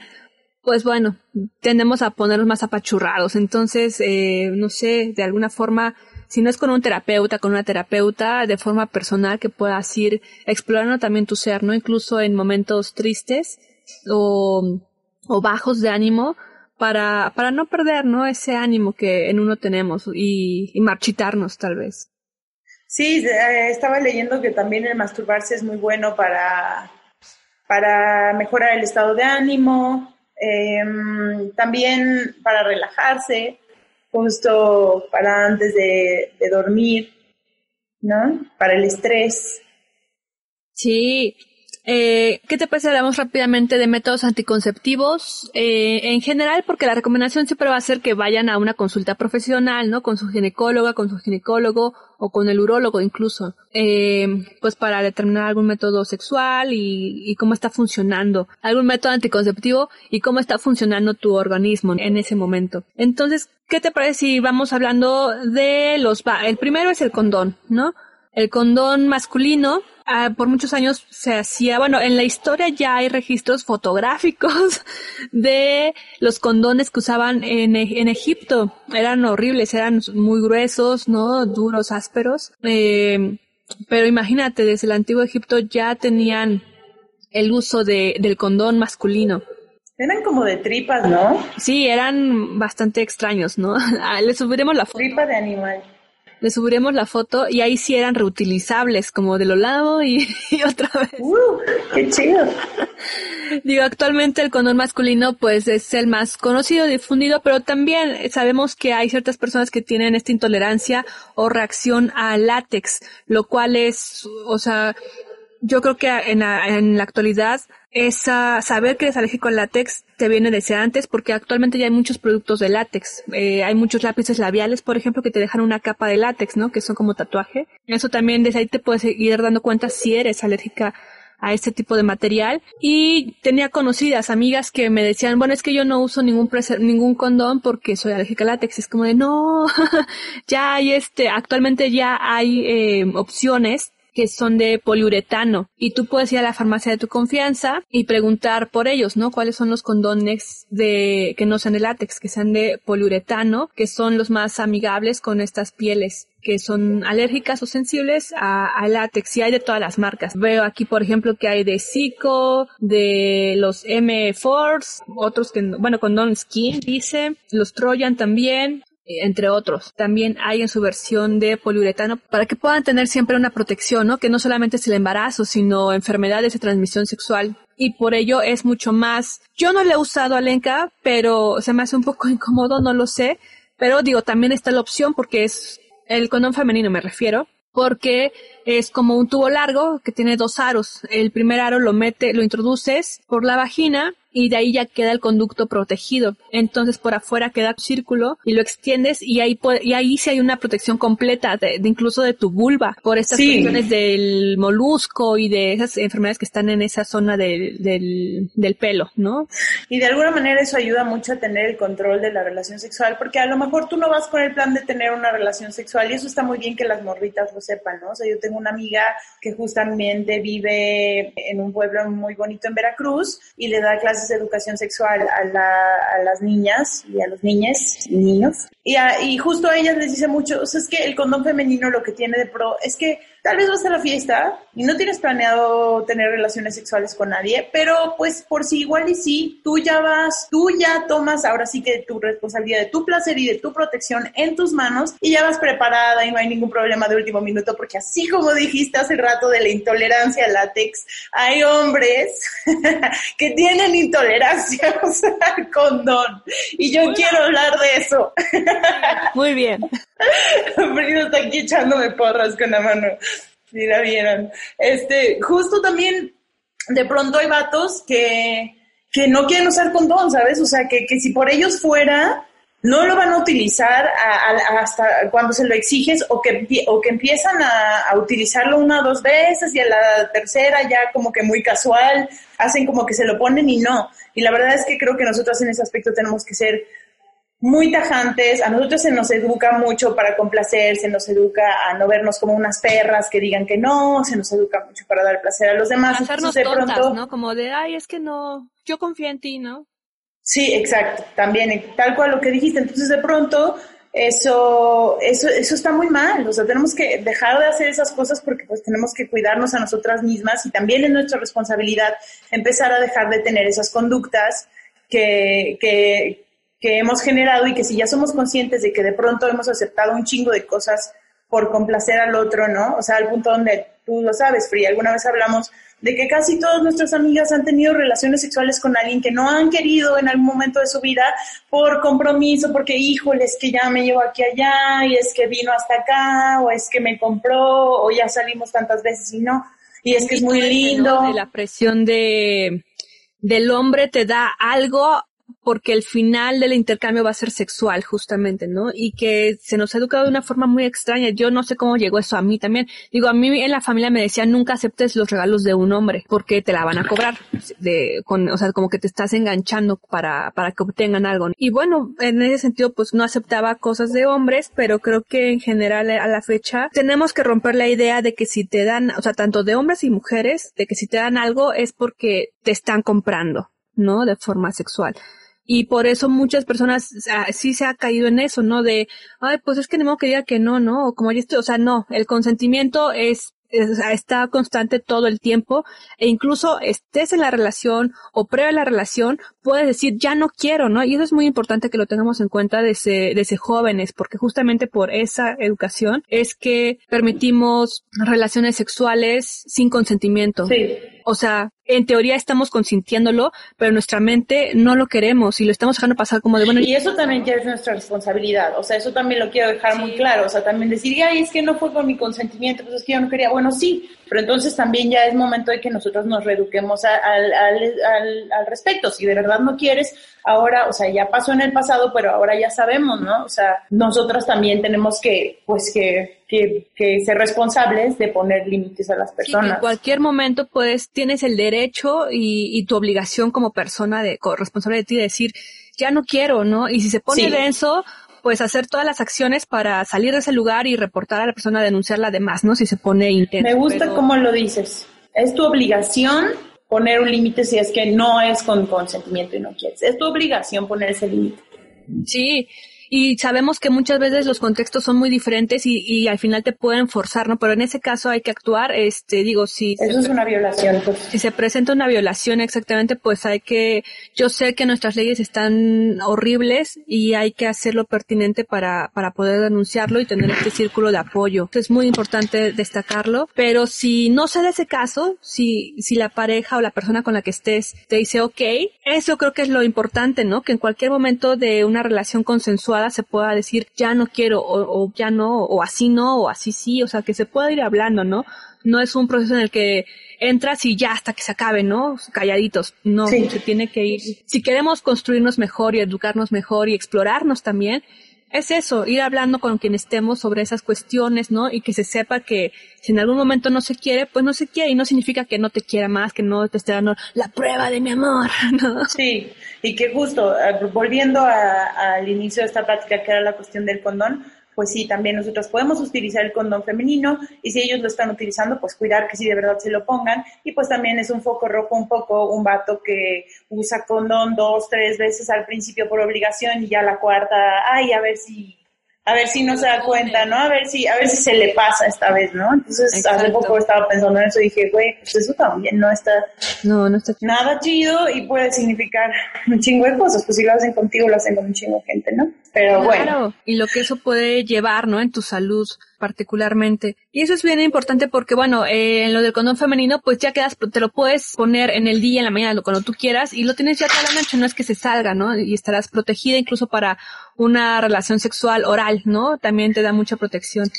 pues bueno, tendemos a ponernos más apachurrados. Entonces, eh, no sé, de alguna forma si no es con un terapeuta, con una terapeuta de forma personal que puedas ir explorando también tu ser, ¿no? Incluso en momentos tristes o, o bajos de ánimo para, para no perder, ¿no? Ese ánimo que en uno tenemos y, y marchitarnos tal vez. Sí, eh, estaba leyendo que también el masturbarse es muy bueno para, para mejorar el estado de ánimo, eh, también para relajarse justo para antes de, dormir, ¿no? Para el estrés. Sí. Eh, ¿Qué te parece? Hablamos rápidamente de métodos anticonceptivos. Eh, en general, porque la recomendación siempre va a ser que vayan a una consulta profesional, ¿no? Con su ginecóloga, con su ginecólogo o con el urólogo incluso, eh, pues para determinar algún método sexual y, y, cómo está funcionando, algún método anticonceptivo y cómo está funcionando tu organismo en ese momento. Entonces, ¿qué te parece si vamos hablando de los... El primero es el condón, ¿no? El condón masculino, ah, por muchos años se hacía, bueno, en la historia ya hay registros fotográficos [LAUGHS] de los condones que usaban en, en Egipto. Eran horribles, eran muy gruesos, ¿no? Duros, ásperos. Eh, pero imagínate, desde el antiguo Egipto ya tenían el uso de, del condón masculino. Eran como de tripas, ¿no? Sí, eran bastante extraños, ¿no? [LAUGHS] Ah, le subiremos la foto. Tripa de animal le subiremos la foto y ahí sí eran reutilizables, como de lo lado [LAUGHS] y, otra vez. ¡Uh! ¡Qué chido! Digo, actualmente el condón masculino pues es el más conocido, difundido, pero también sabemos que hay ciertas personas que tienen esta intolerancia o reacción a látex, lo cual es, o sea, yo creo que en la, en la actualidad esa, saber que eres alérgico al látex te viene desde antes porque actualmente ya hay muchos productos de látex. Eh, hay muchos lápices labiales, por ejemplo, que te dejan una capa de látex, ¿no? Que son como tatuaje. Eso también desde ahí te puedes ir dando cuenta si eres alérgica a este tipo de material y tenía conocidas amigas que me decían, bueno, es que yo no uso ningún ningún condón porque soy alérgica al látex. Es como de, no, [LAUGHS] ya hay este, actualmente ya hay eh, opciones que son de poliuretano y tú puedes ir a la farmacia de tu confianza y preguntar por ellos, ¿no? ¿Cuáles son los condones de que no sean de látex, que sean de poliuretano, que son los más amigables con estas pieles? que son alérgicas o sensibles a, látex y hay de todas las marcas. Veo aquí, por ejemplo, que hay de Zico, de los M-Force, otros que, bueno, condón Skin dice, los Trojan también, entre otros. También hay en su versión de poliuretano para que puedan tener siempre una protección, ¿no? Que no solamente es el embarazo, sino enfermedades de transmisión sexual. Y por ello es mucho más. Yo no le he usado a Lenka, pero se me hace un poco [LAUGHS] incómodo, no lo sé. Pero digo, también está la opción porque es el condón femenino, me refiero porque es como un tubo largo que tiene dos aros. El primer aro lo mete, lo introduces por la vagina y de ahí ya queda el conducto protegido. Entonces por afuera queda tu círculo y lo extiendes y ahí y ahí sí hay una protección completa de, incluso de tu vulva por estas cuestiones del molusco y de esas enfermedades que están en esa zona del, del pelo, ¿no? Y de alguna manera eso ayuda mucho a tener el control de la relación sexual porque a lo mejor tú no vas con el plan de tener una relación sexual y eso está muy bien que las morritas lo sepan, ¿no? O sea, yo tengo una amiga que justamente vive en un pueblo muy bonito en Veracruz y le da clases de educación sexual a, a las niñas y a los niños y y justo a ellas les dice mucho, o sea, es que el condón femenino lo que tiene de pro es que tal vez vas a la fiesta y no tienes planeado tener relaciones sexuales con nadie, pero pues por si igual y sí, tú ya vas, tú ya tomas ahora sí que tu responsabilidad de tu placer y de tu protección en tus manos y ya vas preparada y no hay ningún problema de último minuto porque así como dijiste hace rato de la intolerancia al látex, hay hombres [LAUGHS] que tienen intolerancia al condón y yo quiero hablar de eso. [LAUGHS] Muy bien. Brido está aquí echándome porras con la mano. Si la vieron. Este, justo también, de pronto hay vatos que, que no quieren usar condón, ¿sabes? O sea, que, que si por ellos fuera, no lo van a utilizar hasta cuando se lo exiges o que, o que empiezan a, a, utilizarlo una o dos veces y a la tercera ya como que muy casual, hacen como que se lo ponen y no. Y la verdad es que creo que nosotros en ese aspecto tenemos que ser muy tajantes, a nosotros se nos educa mucho para complacer, se nos educa a no vernos como unas perras que digan que no, se nos educa mucho para dar placer a los demás. Hacernos de pronto, ¿no? Como de, ay, es que no, yo confío en ti, ¿no? Sí, exacto, también, tal cual lo que dijiste. Entonces, de pronto, eso, eso, eso está muy mal. O sea, tenemos que dejar de hacer esas cosas porque pues tenemos que cuidarnos a nosotras mismas y también es nuestra responsabilidad empezar a dejar de tener esas conductas que, que, que hemos generado y que si ya somos conscientes de que de pronto hemos aceptado un chingo de cosas por complacer al otro, ¿no? O sea, al punto donde tú lo sabes, Free, alguna vez hablamos de que casi todas nuestras amigas han tenido relaciones sexuales con alguien que no han querido en algún momento de su vida por compromiso, porque híjole, es que ya me llevo aquí allá, y es que vino hasta acá, o es que me compró, o ya salimos tantas veces y no. Y es que es muy lindo. De la presión de del hombre te da algo porque el final del intercambio va a ser sexual, justamente, ¿no? Y que se nos ha educado de una forma muy extraña. Yo no sé cómo llegó eso a mí también. Digo, a mí en la familia me decían, nunca aceptes los regalos de un hombre, porque te la van a cobrar. De, con, o sea, como que te estás enganchando para, para que obtengan algo. Y bueno, en ese sentido, pues no aceptaba cosas de hombres, pero creo que en general a la fecha tenemos que romper la idea de que si te dan, o sea, tanto de hombres y mujeres, de que si te dan algo es porque te están comprando. ¿no? De forma sexual. Y por eso muchas personas sí se ha caído en eso, ¿no? De, ay, pues es que ni modo que diga que no, ¿no? O como ya estoy, o sea, no, el consentimiento es está constante todo el tiempo e incluso estés en la relación o previa la relación, puedes decir ya no quiero, ¿no? Y eso es muy importante que lo tengamos en cuenta desde, desde jóvenes, porque justamente por esa educación es que permitimos relaciones sexuales sin consentimiento. Sí. O sea, en teoría estamos consintiéndolo, pero nuestra mente no lo queremos y lo estamos dejando pasar como de bueno. Y eso también ya es nuestra responsabilidad, o sea, eso también lo quiero dejar muy claro, o sea, también decir, ay, es que no fue con mi consentimiento, pues es que yo no quería, bueno, sí, pero entonces también ya es momento de que nosotros nos reeduquemos al, al, al, respecto. Si de verdad no quieres, ahora, o sea, ya pasó en el pasado, pero ahora ya sabemos, ¿no? O sea, nosotros también tenemos que, pues, que, que, que ser responsables de poner límites a las personas. en cualquier momento, pues, tienes el derecho y, y tu obligación como persona de, responsable de ti de decir, ya no quiero, ¿no? Y si se pone denso, pues hacer todas las acciones para salir de ese lugar y reportar a la persona, denunciarla además, ¿no? Si se pone intenso. Me gusta cómo lo dices. Es tu obligación poner un límite si es que no es con consentimiento y no quieres. Es tu obligación poner ese límite. Sí, y sabemos que muchas veces los contextos son muy diferentes y, y, al final te pueden forzar, ¿no? Pero en ese caso hay que actuar, este, digo, si... Eso es una violación, pues. Si se presenta una violación exactamente, pues hay que, yo sé que nuestras leyes están horribles y hay que hacerlo pertinente para, para poder denunciarlo y tener este círculo de apoyo. Es muy importante destacarlo, pero si no se da ese caso, si, si la pareja o la persona con la que estés te dice ok, eso creo que es lo importante, ¿no? Que en cualquier momento de una relación consensuada se pueda decir ya no quiero o, o ya no o así no o así sí, o sea, que se pueda ir hablando, ¿no? No es un proceso en el que entras y ya hasta que se acabe, ¿no? Calladitos. No, se tiene que ir. Si queremos construirnos mejor y educarnos mejor y explorarnos también, es eso, ir hablando con quien estemos sobre esas cuestiones, ¿no? Y que se sepa que si en algún momento no se quiere, pues no se quiere y no significa que no te quiera más, que no te esté dando la prueba de mi amor, [LAUGHS] ¿no? Sí, y que justo, eh, volviendo al inicio de esta práctica que era la cuestión del condón, pues sí, también nosotros podemos utilizar el condón femenino y si ellos lo están utilizando, pues cuidar que sí de verdad se lo pongan. Y pues también es un foco rojo un poco un vato que usa condón dos, tres veces al principio por obligación y ya la cuarta, ay, a ver si a ver si no se da cuenta, ¿no? A ver si, a ver si se le pasa esta vez, ¿no? Entonces, hace poco estaba pensando en eso y dije, güey, pues eso también no está, no, no está nada chido y puede significar un chingo de cosas. Pues si lo hacen contigo, lo hacen con un chingo de gente, ¿no? Pero bueno. Y lo que eso puede llevar, ¿no? En tu salud particularmente. Y eso es bien importante porque, bueno, eh, en lo del condón femenino, pues ya quedas, te lo puedes poner en el día, en la mañana, cuando tú quieras, y lo tienes ya toda la noche, no es que se salga, ¿no? Y estarás protegida incluso para una relación sexual oral, ¿no? También te da mucha protección.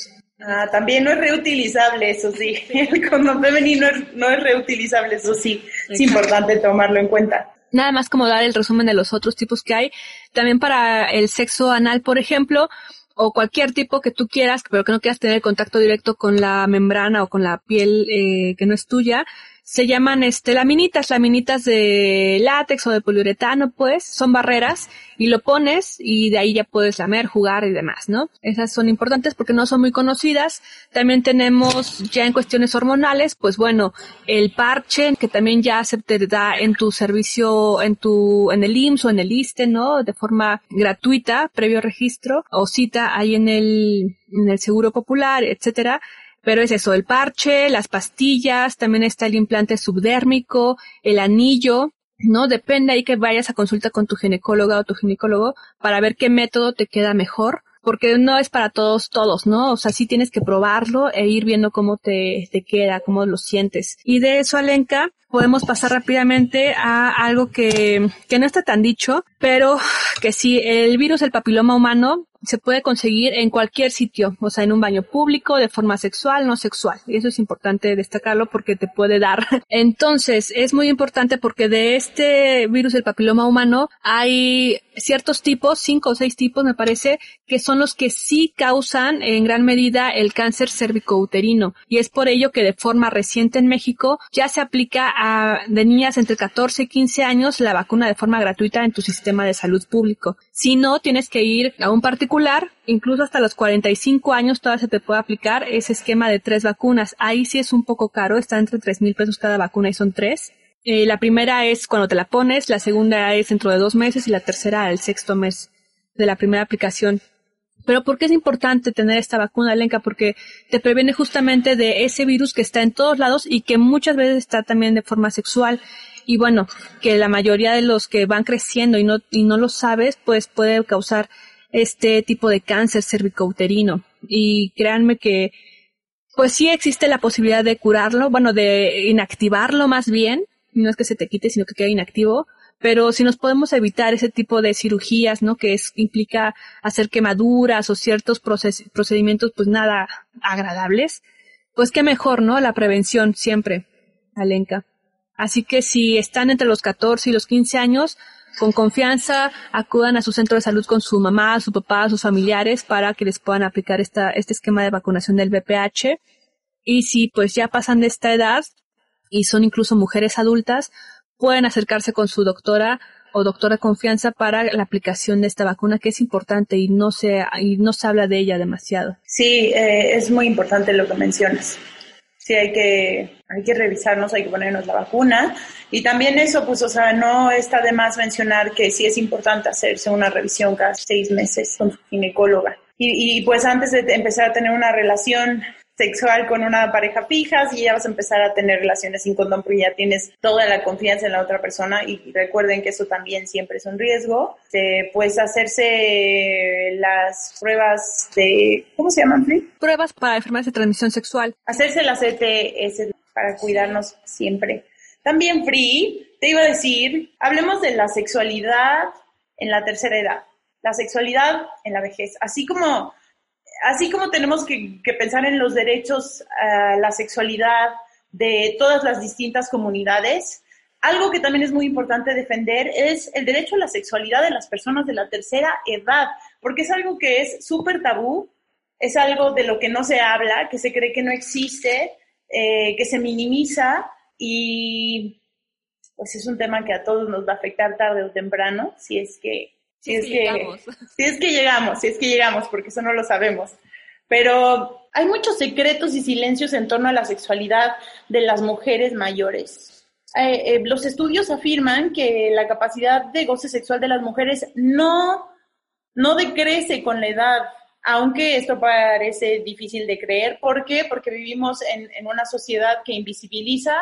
Ah, también no es reutilizable, eso sí. [LAUGHS] El condón femenino no es reutilizable, eso sí. Es importante tomarlo en cuenta nada más como dar el resumen de los otros tipos que hay. También para el sexo anal, por ejemplo, o cualquier tipo que tú quieras, pero que no quieras tener contacto directo con la membrana o con la piel eh, que no es tuya, se llaman este laminitas, laminitas de látex o de poliuretano, pues, son barreras y lo pones y de ahí ya puedes lamer, jugar y demás, ¿no? Esas son importantes porque no son muy conocidas. También tenemos ya en cuestiones hormonales, pues bueno, el parche que también ya se te da en tu servicio, en tu, en el IMSS o en el ISTE, ¿no? De forma gratuita, previo registro o cita ahí en el, en el Seguro Popular, etcétera pero es eso, el parche, las pastillas, también está el implante subdérmico, el anillo, ¿no? Depende ahí que vayas a consulta con tu ginecóloga o tu ginecólogo para ver qué método te queda mejor, porque no es para todos, todos, ¿no? O sea, sí tienes que probarlo e ir viendo cómo te, te queda, cómo lo sientes. Y de eso, Alenka, podemos pasar rápidamente a algo que, que no está tan dicho, pero que sí, el virus del papiloma humano se puede conseguir en cualquier sitio, o sea, en un baño público, de forma sexual, no sexual. Y eso es importante destacarlo porque te puede dar. [LAUGHS] Entonces, es muy importante porque de este virus del papiloma humano hay ciertos tipos, cinco o seis tipos me parece, que son los que sí causan en gran medida el cáncer cervicouterino. Y es por ello que de forma reciente en México ya se aplica de niñas entre 14 y 15 años la vacuna de forma gratuita en tu sistema de salud público. Si no, tienes que ir a un particular, incluso hasta los 45 años todavía se te puede aplicar ese esquema de tres vacunas. Ahí sí es un poco caro, está entre 3 mil pesos cada vacuna y son tres. Eh, la primera es cuando te la pones, la segunda es dentro de dos meses y la tercera el sexto mes de la primera aplicación. Pero ¿por qué es importante tener esta vacuna, Lenka? Porque te previene justamente de ese virus que está en todos lados y que muchas veces está también de forma sexual. Y bueno, que la mayoría de los que van creciendo y no, y no lo sabes, pues puede causar este tipo de cáncer cervicouterino. Y créanme que, pues sí existe la posibilidad de curarlo, bueno, de inactivarlo más bien, no es que se te quite, sino que quede inactivo. Pero si nos podemos evitar ese tipo de cirugías, ¿no? Que implica hacer quemaduras o ciertos procedimientos, pues nada agradables, pues qué mejor, ¿no? La prevención siempre, Alenka. Así que si están entre los 14 y los 15 años, con confianza acudan a su centro de salud con su mamá, su papá, sus familiares para que les puedan aplicar esta, este esquema de vacunación del VPH. Y si pues ya pasan de esta edad, y son incluso mujeres adultas, pueden acercarse con su doctora o doctora confianza para la aplicación de esta vacuna que es importante y no se y no se habla de ella demasiado. Sí, eh, es muy importante lo que mencionas. Sí, hay que hay que revisarnos, hay que ponernos la vacuna y también eso, pues, o sea, no está de más mencionar que sí es importante hacerse una revisión cada seis meses con su ginecóloga. Y, y pues antes de empezar a tener una relación sexual con una pareja fija, si ya vas a empezar a tener relaciones sin condón, porque ya tienes toda la confianza en la otra persona y recuerden que eso también siempre es un riesgo. pues hacerse las pruebas de, ¿cómo se llaman, Pruebas para enfermedades de transmisión sexual. Hacerse las ETS para cuidarnos siempre. También, Free, te iba a decir, hablemos de la sexualidad en la tercera edad. la sexualidad en la vejez. Así como, así como tenemos que, pensar en los derechos a la sexualidad de todas las distintas comunidades, algo que también es muy importante defender es el derecho a la sexualidad de las personas de la tercera edad, porque es algo que es súper tabú, es algo de lo que no se habla, que se cree que no existe, eh, que se minimiza y pues es un tema que a todos nos va a afectar tarde o temprano, si es que si es, que, llegamos. [LAUGHS] si es que llegamos, si es que llegamos, porque eso no lo sabemos. Pero hay muchos secretos y silencios en torno a la sexualidad de las mujeres mayores. Eh, eh, los estudios afirman que la capacidad de goce sexual de las mujeres no, no decrece con la edad, aunque esto parece difícil de creer. ¿Por qué? Porque vivimos en, en una sociedad que invisibiliza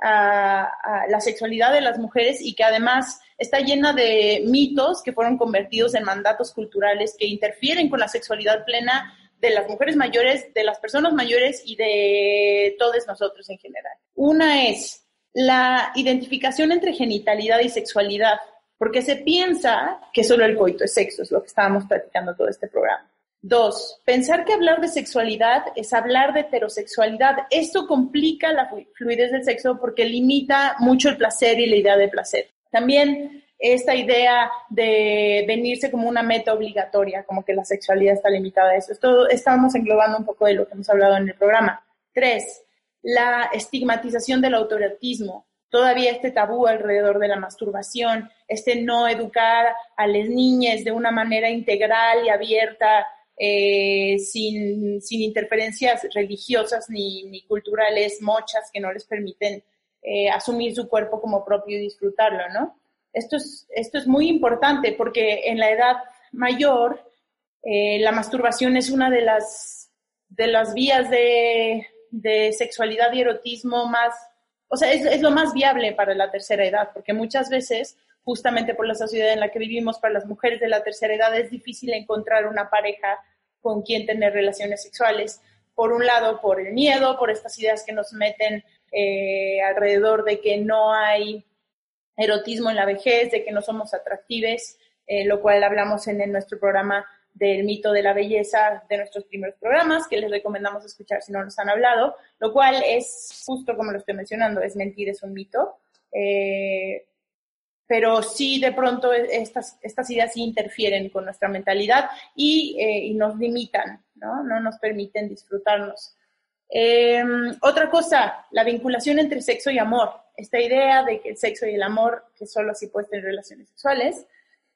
a, la sexualidad de las mujeres y que además está llena de mitos que fueron convertidos en mandatos culturales que interfieren con la sexualidad plena de las mujeres mayores, de las personas mayores y de todos nosotros en general. Una es la identificación entre genitalidad y sexualidad, porque se piensa que solo el coito es sexo, es lo que estábamos platicando todo este programa. Dos, pensar que hablar de sexualidad es hablar de heterosexualidad. Esto complica la fluidez del sexo porque limita mucho el placer y la idea de placer. También esta idea de venirse como una meta obligatoria, como que la sexualidad está limitada a eso. Esto estamos englobando un poco de lo que hemos hablado en el programa. Tres, la estigmatización del autoerotismo. Todavía este tabú alrededor de la masturbación, este no educar a las niñas de una manera integral y abierta eh, sin, interferencias religiosas ni, culturales mochas que no les permiten eh, asumir su cuerpo como propio y disfrutarlo, ¿no? Esto es, esto es muy importante porque en la edad mayor eh, la masturbación es una de las, de las vías de, sexualidad y erotismo más, o sea, es, es lo más viable para la tercera edad, porque muchas veces justamente por la sociedad en la que vivimos, para las mujeres de la tercera edad es difícil encontrar una pareja con quien tener relaciones sexuales. Por un lado, por el miedo, por estas ideas que nos meten eh, alrededor de que no hay erotismo en la vejez, de que no somos atractives, eh, lo cual hablamos en, nuestro programa del mito de la belleza de nuestros primeros programas, que les recomendamos escuchar si no nos han hablado, lo cual es justo como lo estoy mencionando, es mentir, es un mito. Eh, pero sí de pronto estas, estas ideas interfieren con nuestra mentalidad y, eh, y nos limitan, ¿no? No nos permiten disfrutarnos. Em, otra cosa, la vinculación entre sexo y amor. Esta idea de que el sexo y el amor, que solo así pueden tener relaciones sexuales.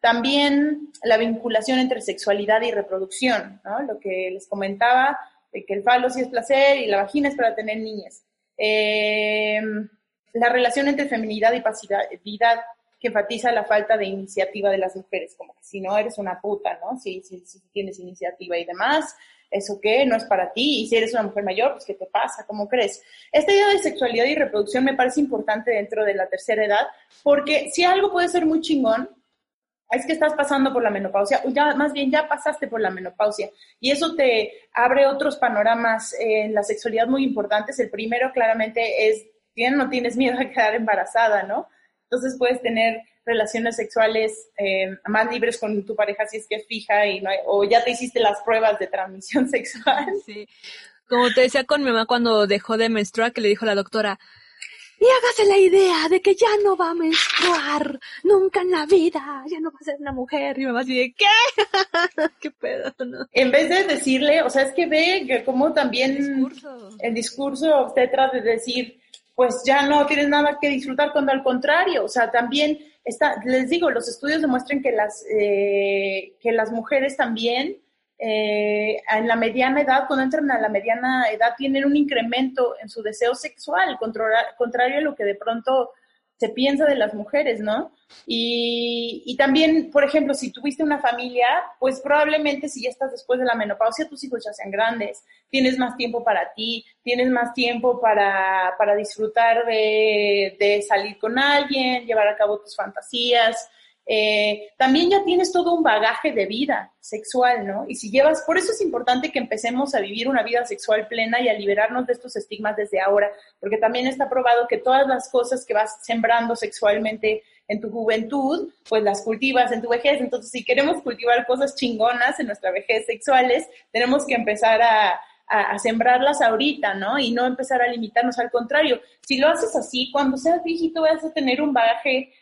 También la vinculación entre sexualidad y reproducción, ¿no? Lo que les comentaba, de que el falo sí es placer y la vagina es para tener niñas. Em, la relación entre feminidad y pasividad que enfatiza la falta de iniciativa de las mujeres, como que si no eres una puta, ¿no? Si, si, tienes iniciativa y demás, ¿eso qué? No es para ti. Y si eres una mujer mayor, pues ¿qué te pasa? ¿Cómo crees? Esta idea de sexualidad y reproducción me parece importante dentro de la tercera edad, porque si algo puede ser muy chingón, es que estás pasando por la menopausia, o ya más bien ya pasaste por la menopausia, y eso te abre otros panoramas en la sexualidad muy importantes. El primero claramente es, no tienes miedo a quedar embarazada, ¿no? Entonces puedes tener relaciones sexuales eh, más libres con tu pareja si es que es fija y no o ya te hiciste las pruebas de transmisión [LAUGHS] sexual. Sí. Como te decía con mi mamá cuando dejó de menstruar, que le dijo la doctora, y hágase la idea de que ya no va a menstruar nunca en la vida, ya no va a ser una mujer. Y mi mamá así de, ¿qué? [LAUGHS] ¿Qué pedo? No? En vez de decirle, o sea, es que ve que como también el discurso, el discurso trata de decir, pues ya no tienes nada que disfrutar, cuando al contrario, o sea, también está, les digo, los estudios demuestran que las, eh, que las mujeres también eh, en la mediana edad, cuando entran a la mediana edad, tienen un incremento en su deseo sexual, contrario a lo que de pronto se piensa de las mujeres, ¿no? Y, y, también, por ejemplo, si tuviste una familia, pues probablemente si ya estás después de la menopausia, tus hijos ya sean grandes, tienes más tiempo para ti, tienes más tiempo para, para disfrutar de, de salir con alguien, llevar a cabo tus fantasías, eh, también ya tienes todo un bagaje de vida sexual, ¿no? Y si llevas, por eso es importante que empecemos a vivir una vida sexual plena y a liberarnos de estos estigmas desde ahora, porque también está probado que todas las cosas que vas sembrando sexualmente en tu juventud, pues las cultivas en tu vejez. Entonces, si queremos cultivar cosas chingonas en nuestra vejez sexuales, tenemos que empezar a, a, sembrarlas ahorita, ¿no? Y no empezar a limitarnos. Al contrario, si lo haces así, cuando seas viejito vas a tener un bagaje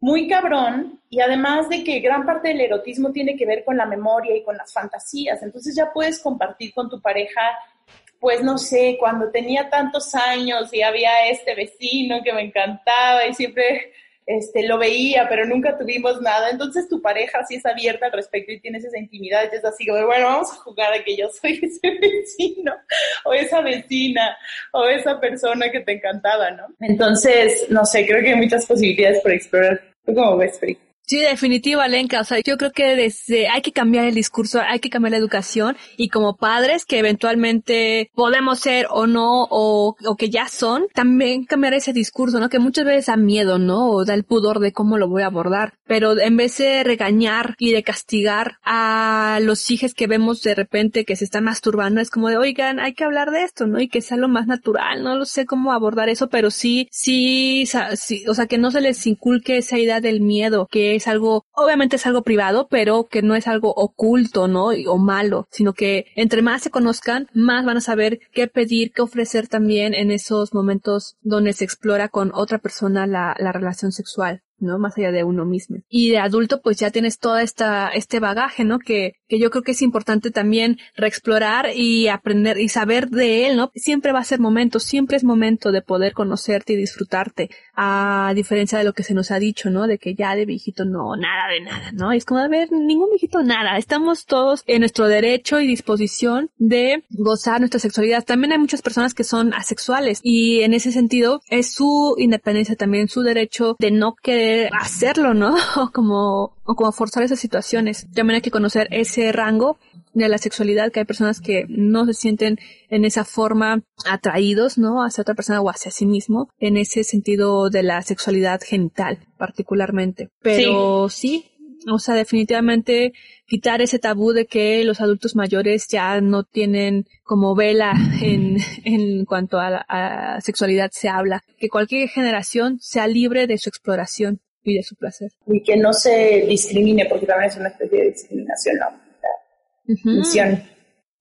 muy cabrón y además de que gran parte del erotismo tiene que ver con la memoria y con las fantasías. Entonces ya puedes compartir con tu pareja, pues no sé, cuando tenía tantos años y había este vecino que me encantaba y siempre este, lo veía, pero nunca tuvimos nada. Entonces tu pareja sí es abierta al respecto y tienes esa intimidad y es así bueno, vamos a jugar a que yo soy [LAUGHS] ese vecino o esa vecina o esa persona que te encantaba, ¿no? Entonces, no sé, creo que hay muchas posibilidades por explorar. ¿Tú cómo ves, Free? Sí, definitivo, Alenka. O sea, yo creo que desde, hay que cambiar el discurso, hay que cambiar la educación y como padres que eventualmente podemos ser o no, o, o que ya son, también cambiar ese discurso, ¿no? Que muchas veces da miedo, ¿no? O da el pudor de cómo lo voy a abordar. Pero en vez de regañar y de castigar a los hijos que vemos de repente que se están masturbando, es como de, oigan, hay que hablar de esto, ¿no? Y que sea lo más natural, no lo sé cómo abordar eso, pero sí, sí, sí o sea, que no se les inculque esa idea del miedo, que es algo, obviamente es algo privado, pero que no es algo oculto, ¿no? O malo, sino que entre más se conozcan, más van a saber qué pedir, qué ofrecer también en esos momentos donde se explora con otra persona la, la relación sexual. ¿No? Más allá de uno mismo. Y de adulto, pues ya tienes toda esta, este bagaje, ¿no? Que, que yo creo que es importante también reexplorar y aprender y saber de él, ¿no? Siempre va a ser momento, siempre es momento de poder conocerte y disfrutarte, a diferencia de lo que se nos ha dicho, ¿no? De que ya de viejito no, nada de nada, ¿no? Es como, a ver, ningún viejito nada. Estamos todos en nuestro derecho y disposición de gozar nuestra sexualidad. También hay muchas personas que son asexuales y en ese sentido es su independencia también, su derecho de no querer hacerlo, ¿no? [LAUGHS] O como, o como forzar esas situaciones. También hay que conocer ese rango de la sexualidad, que hay personas que no se sienten en esa forma atraídos, ¿no? Hacia otra persona o hacia sí mismo, en ese sentido de la sexualidad genital, particularmente. Pero sí, o sea, definitivamente quitar ese tabú de que los adultos mayores ya no tienen como vela en, en cuanto a, la, sexualidad se habla. Que cualquier generación sea libre de su exploración y de su placer. Y que no se discrimine, porque también es una especie de discriminación la uh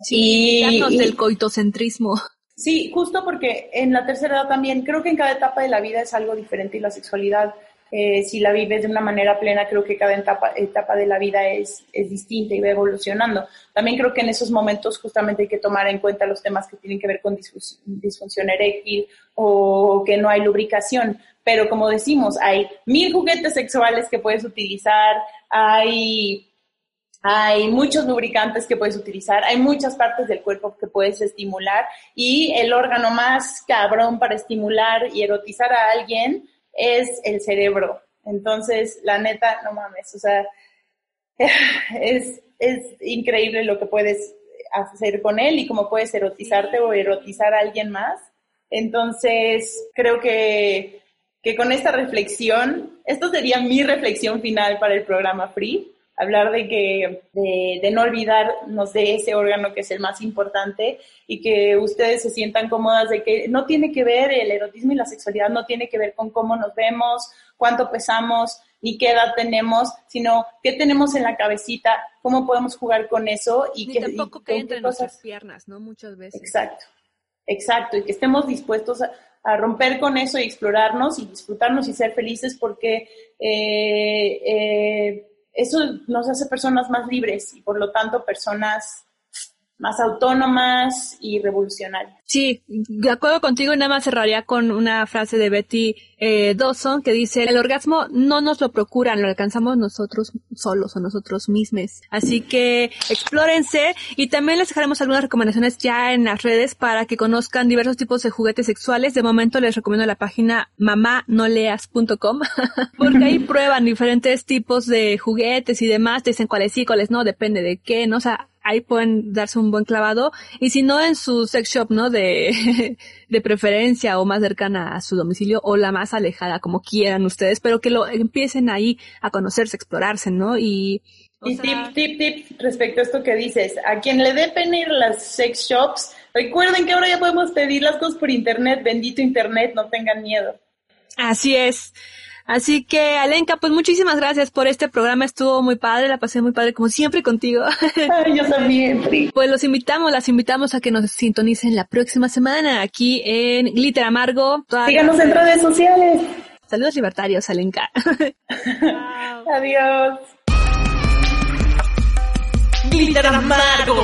Sí, y, del coitocentrismo. Sí, justo porque en la tercera edad también creo que en cada etapa de la vida es algo diferente y la sexualidad eh, si la vives de una manera plena, creo que cada etapa, etapa de la vida es, es, distinta y va evolucionando. También creo que en esos momentos justamente hay que tomar en cuenta los temas que tienen que ver con disfunción eréctil o que no hay lubricación. Pero como decimos, hay mil juguetes sexuales que puedes utilizar, hay hay muchos lubricantes que puedes utilizar, hay muchas partes del cuerpo que puedes estimular y el órgano más cabrón para estimular y erotizar a alguien es el cerebro. Entonces, la neta, no mames, o sea, [LAUGHS] es, es increíble lo que puedes hacer con él y cómo puedes erotizarte o erotizar a alguien más. Entonces, creo que, que con esta reflexión, esto sería mi reflexión final para el programa Free hablar de que de, de, no olvidarnos de ese órgano que es el más importante y que ustedes se sientan cómodas de que no tiene que ver el erotismo y la sexualidad no tiene que ver con cómo nos vemos, cuánto pesamos, ni qué edad tenemos, sino qué tenemos en la cabecita, cómo podemos jugar con eso y que tampoco que entre nuestras piernas, ¿no? Muchas veces. Exacto. Exacto, y que estemos dispuestos a, a romper con eso y explorarnos y disfrutarnos y ser felices porque eh, eh, eso nos hace personas más libres y por lo tanto personas más autónomas y revolucionarias. Sí, de acuerdo contigo, nada más cerraría con una frase de Betty eh, Dawson que dice, el orgasmo no nos lo procuran, lo alcanzamos nosotros solos o nosotros mismos. Así que explórense y también les dejaremos algunas recomendaciones ya en las redes para que conozcan diversos tipos de juguetes sexuales. De momento les recomiendo la página mamanoleas.com [LAUGHS] porque ahí [LAUGHS] prueban diferentes tipos de juguetes y demás, dicen cuáles sí, cuáles no, depende de qué, ¿no? O sea, ahí pueden darse un buen clavado y si no en su sex shop, ¿no? De, [LAUGHS] de preferencia o más cercana a su domicilio o la más alejada, como quieran ustedes, pero que lo empiecen ahí a conocerse, explorarse, ¿no? Y, y tip, tip, tip respecto a esto que dices, a quien le dé pena ir las sex shops, recuerden que ahora ya podemos pedir las cosas por internet, bendito internet, no tengan miedo. Así es. Así que, Alenka, pues muchísimas gracias por este programa. Estuvo muy padre, la pasé muy padre, como siempre contigo. [LAUGHS] Ay, yo también, Pri. Pues los invitamos, las invitamos a que nos sintonicen la próxima semana aquí en Glitter Amargo. Síganos en redes sociales. Saludos libertarios, Alenka. [LAUGHS] Adiós. Glitter Amargo.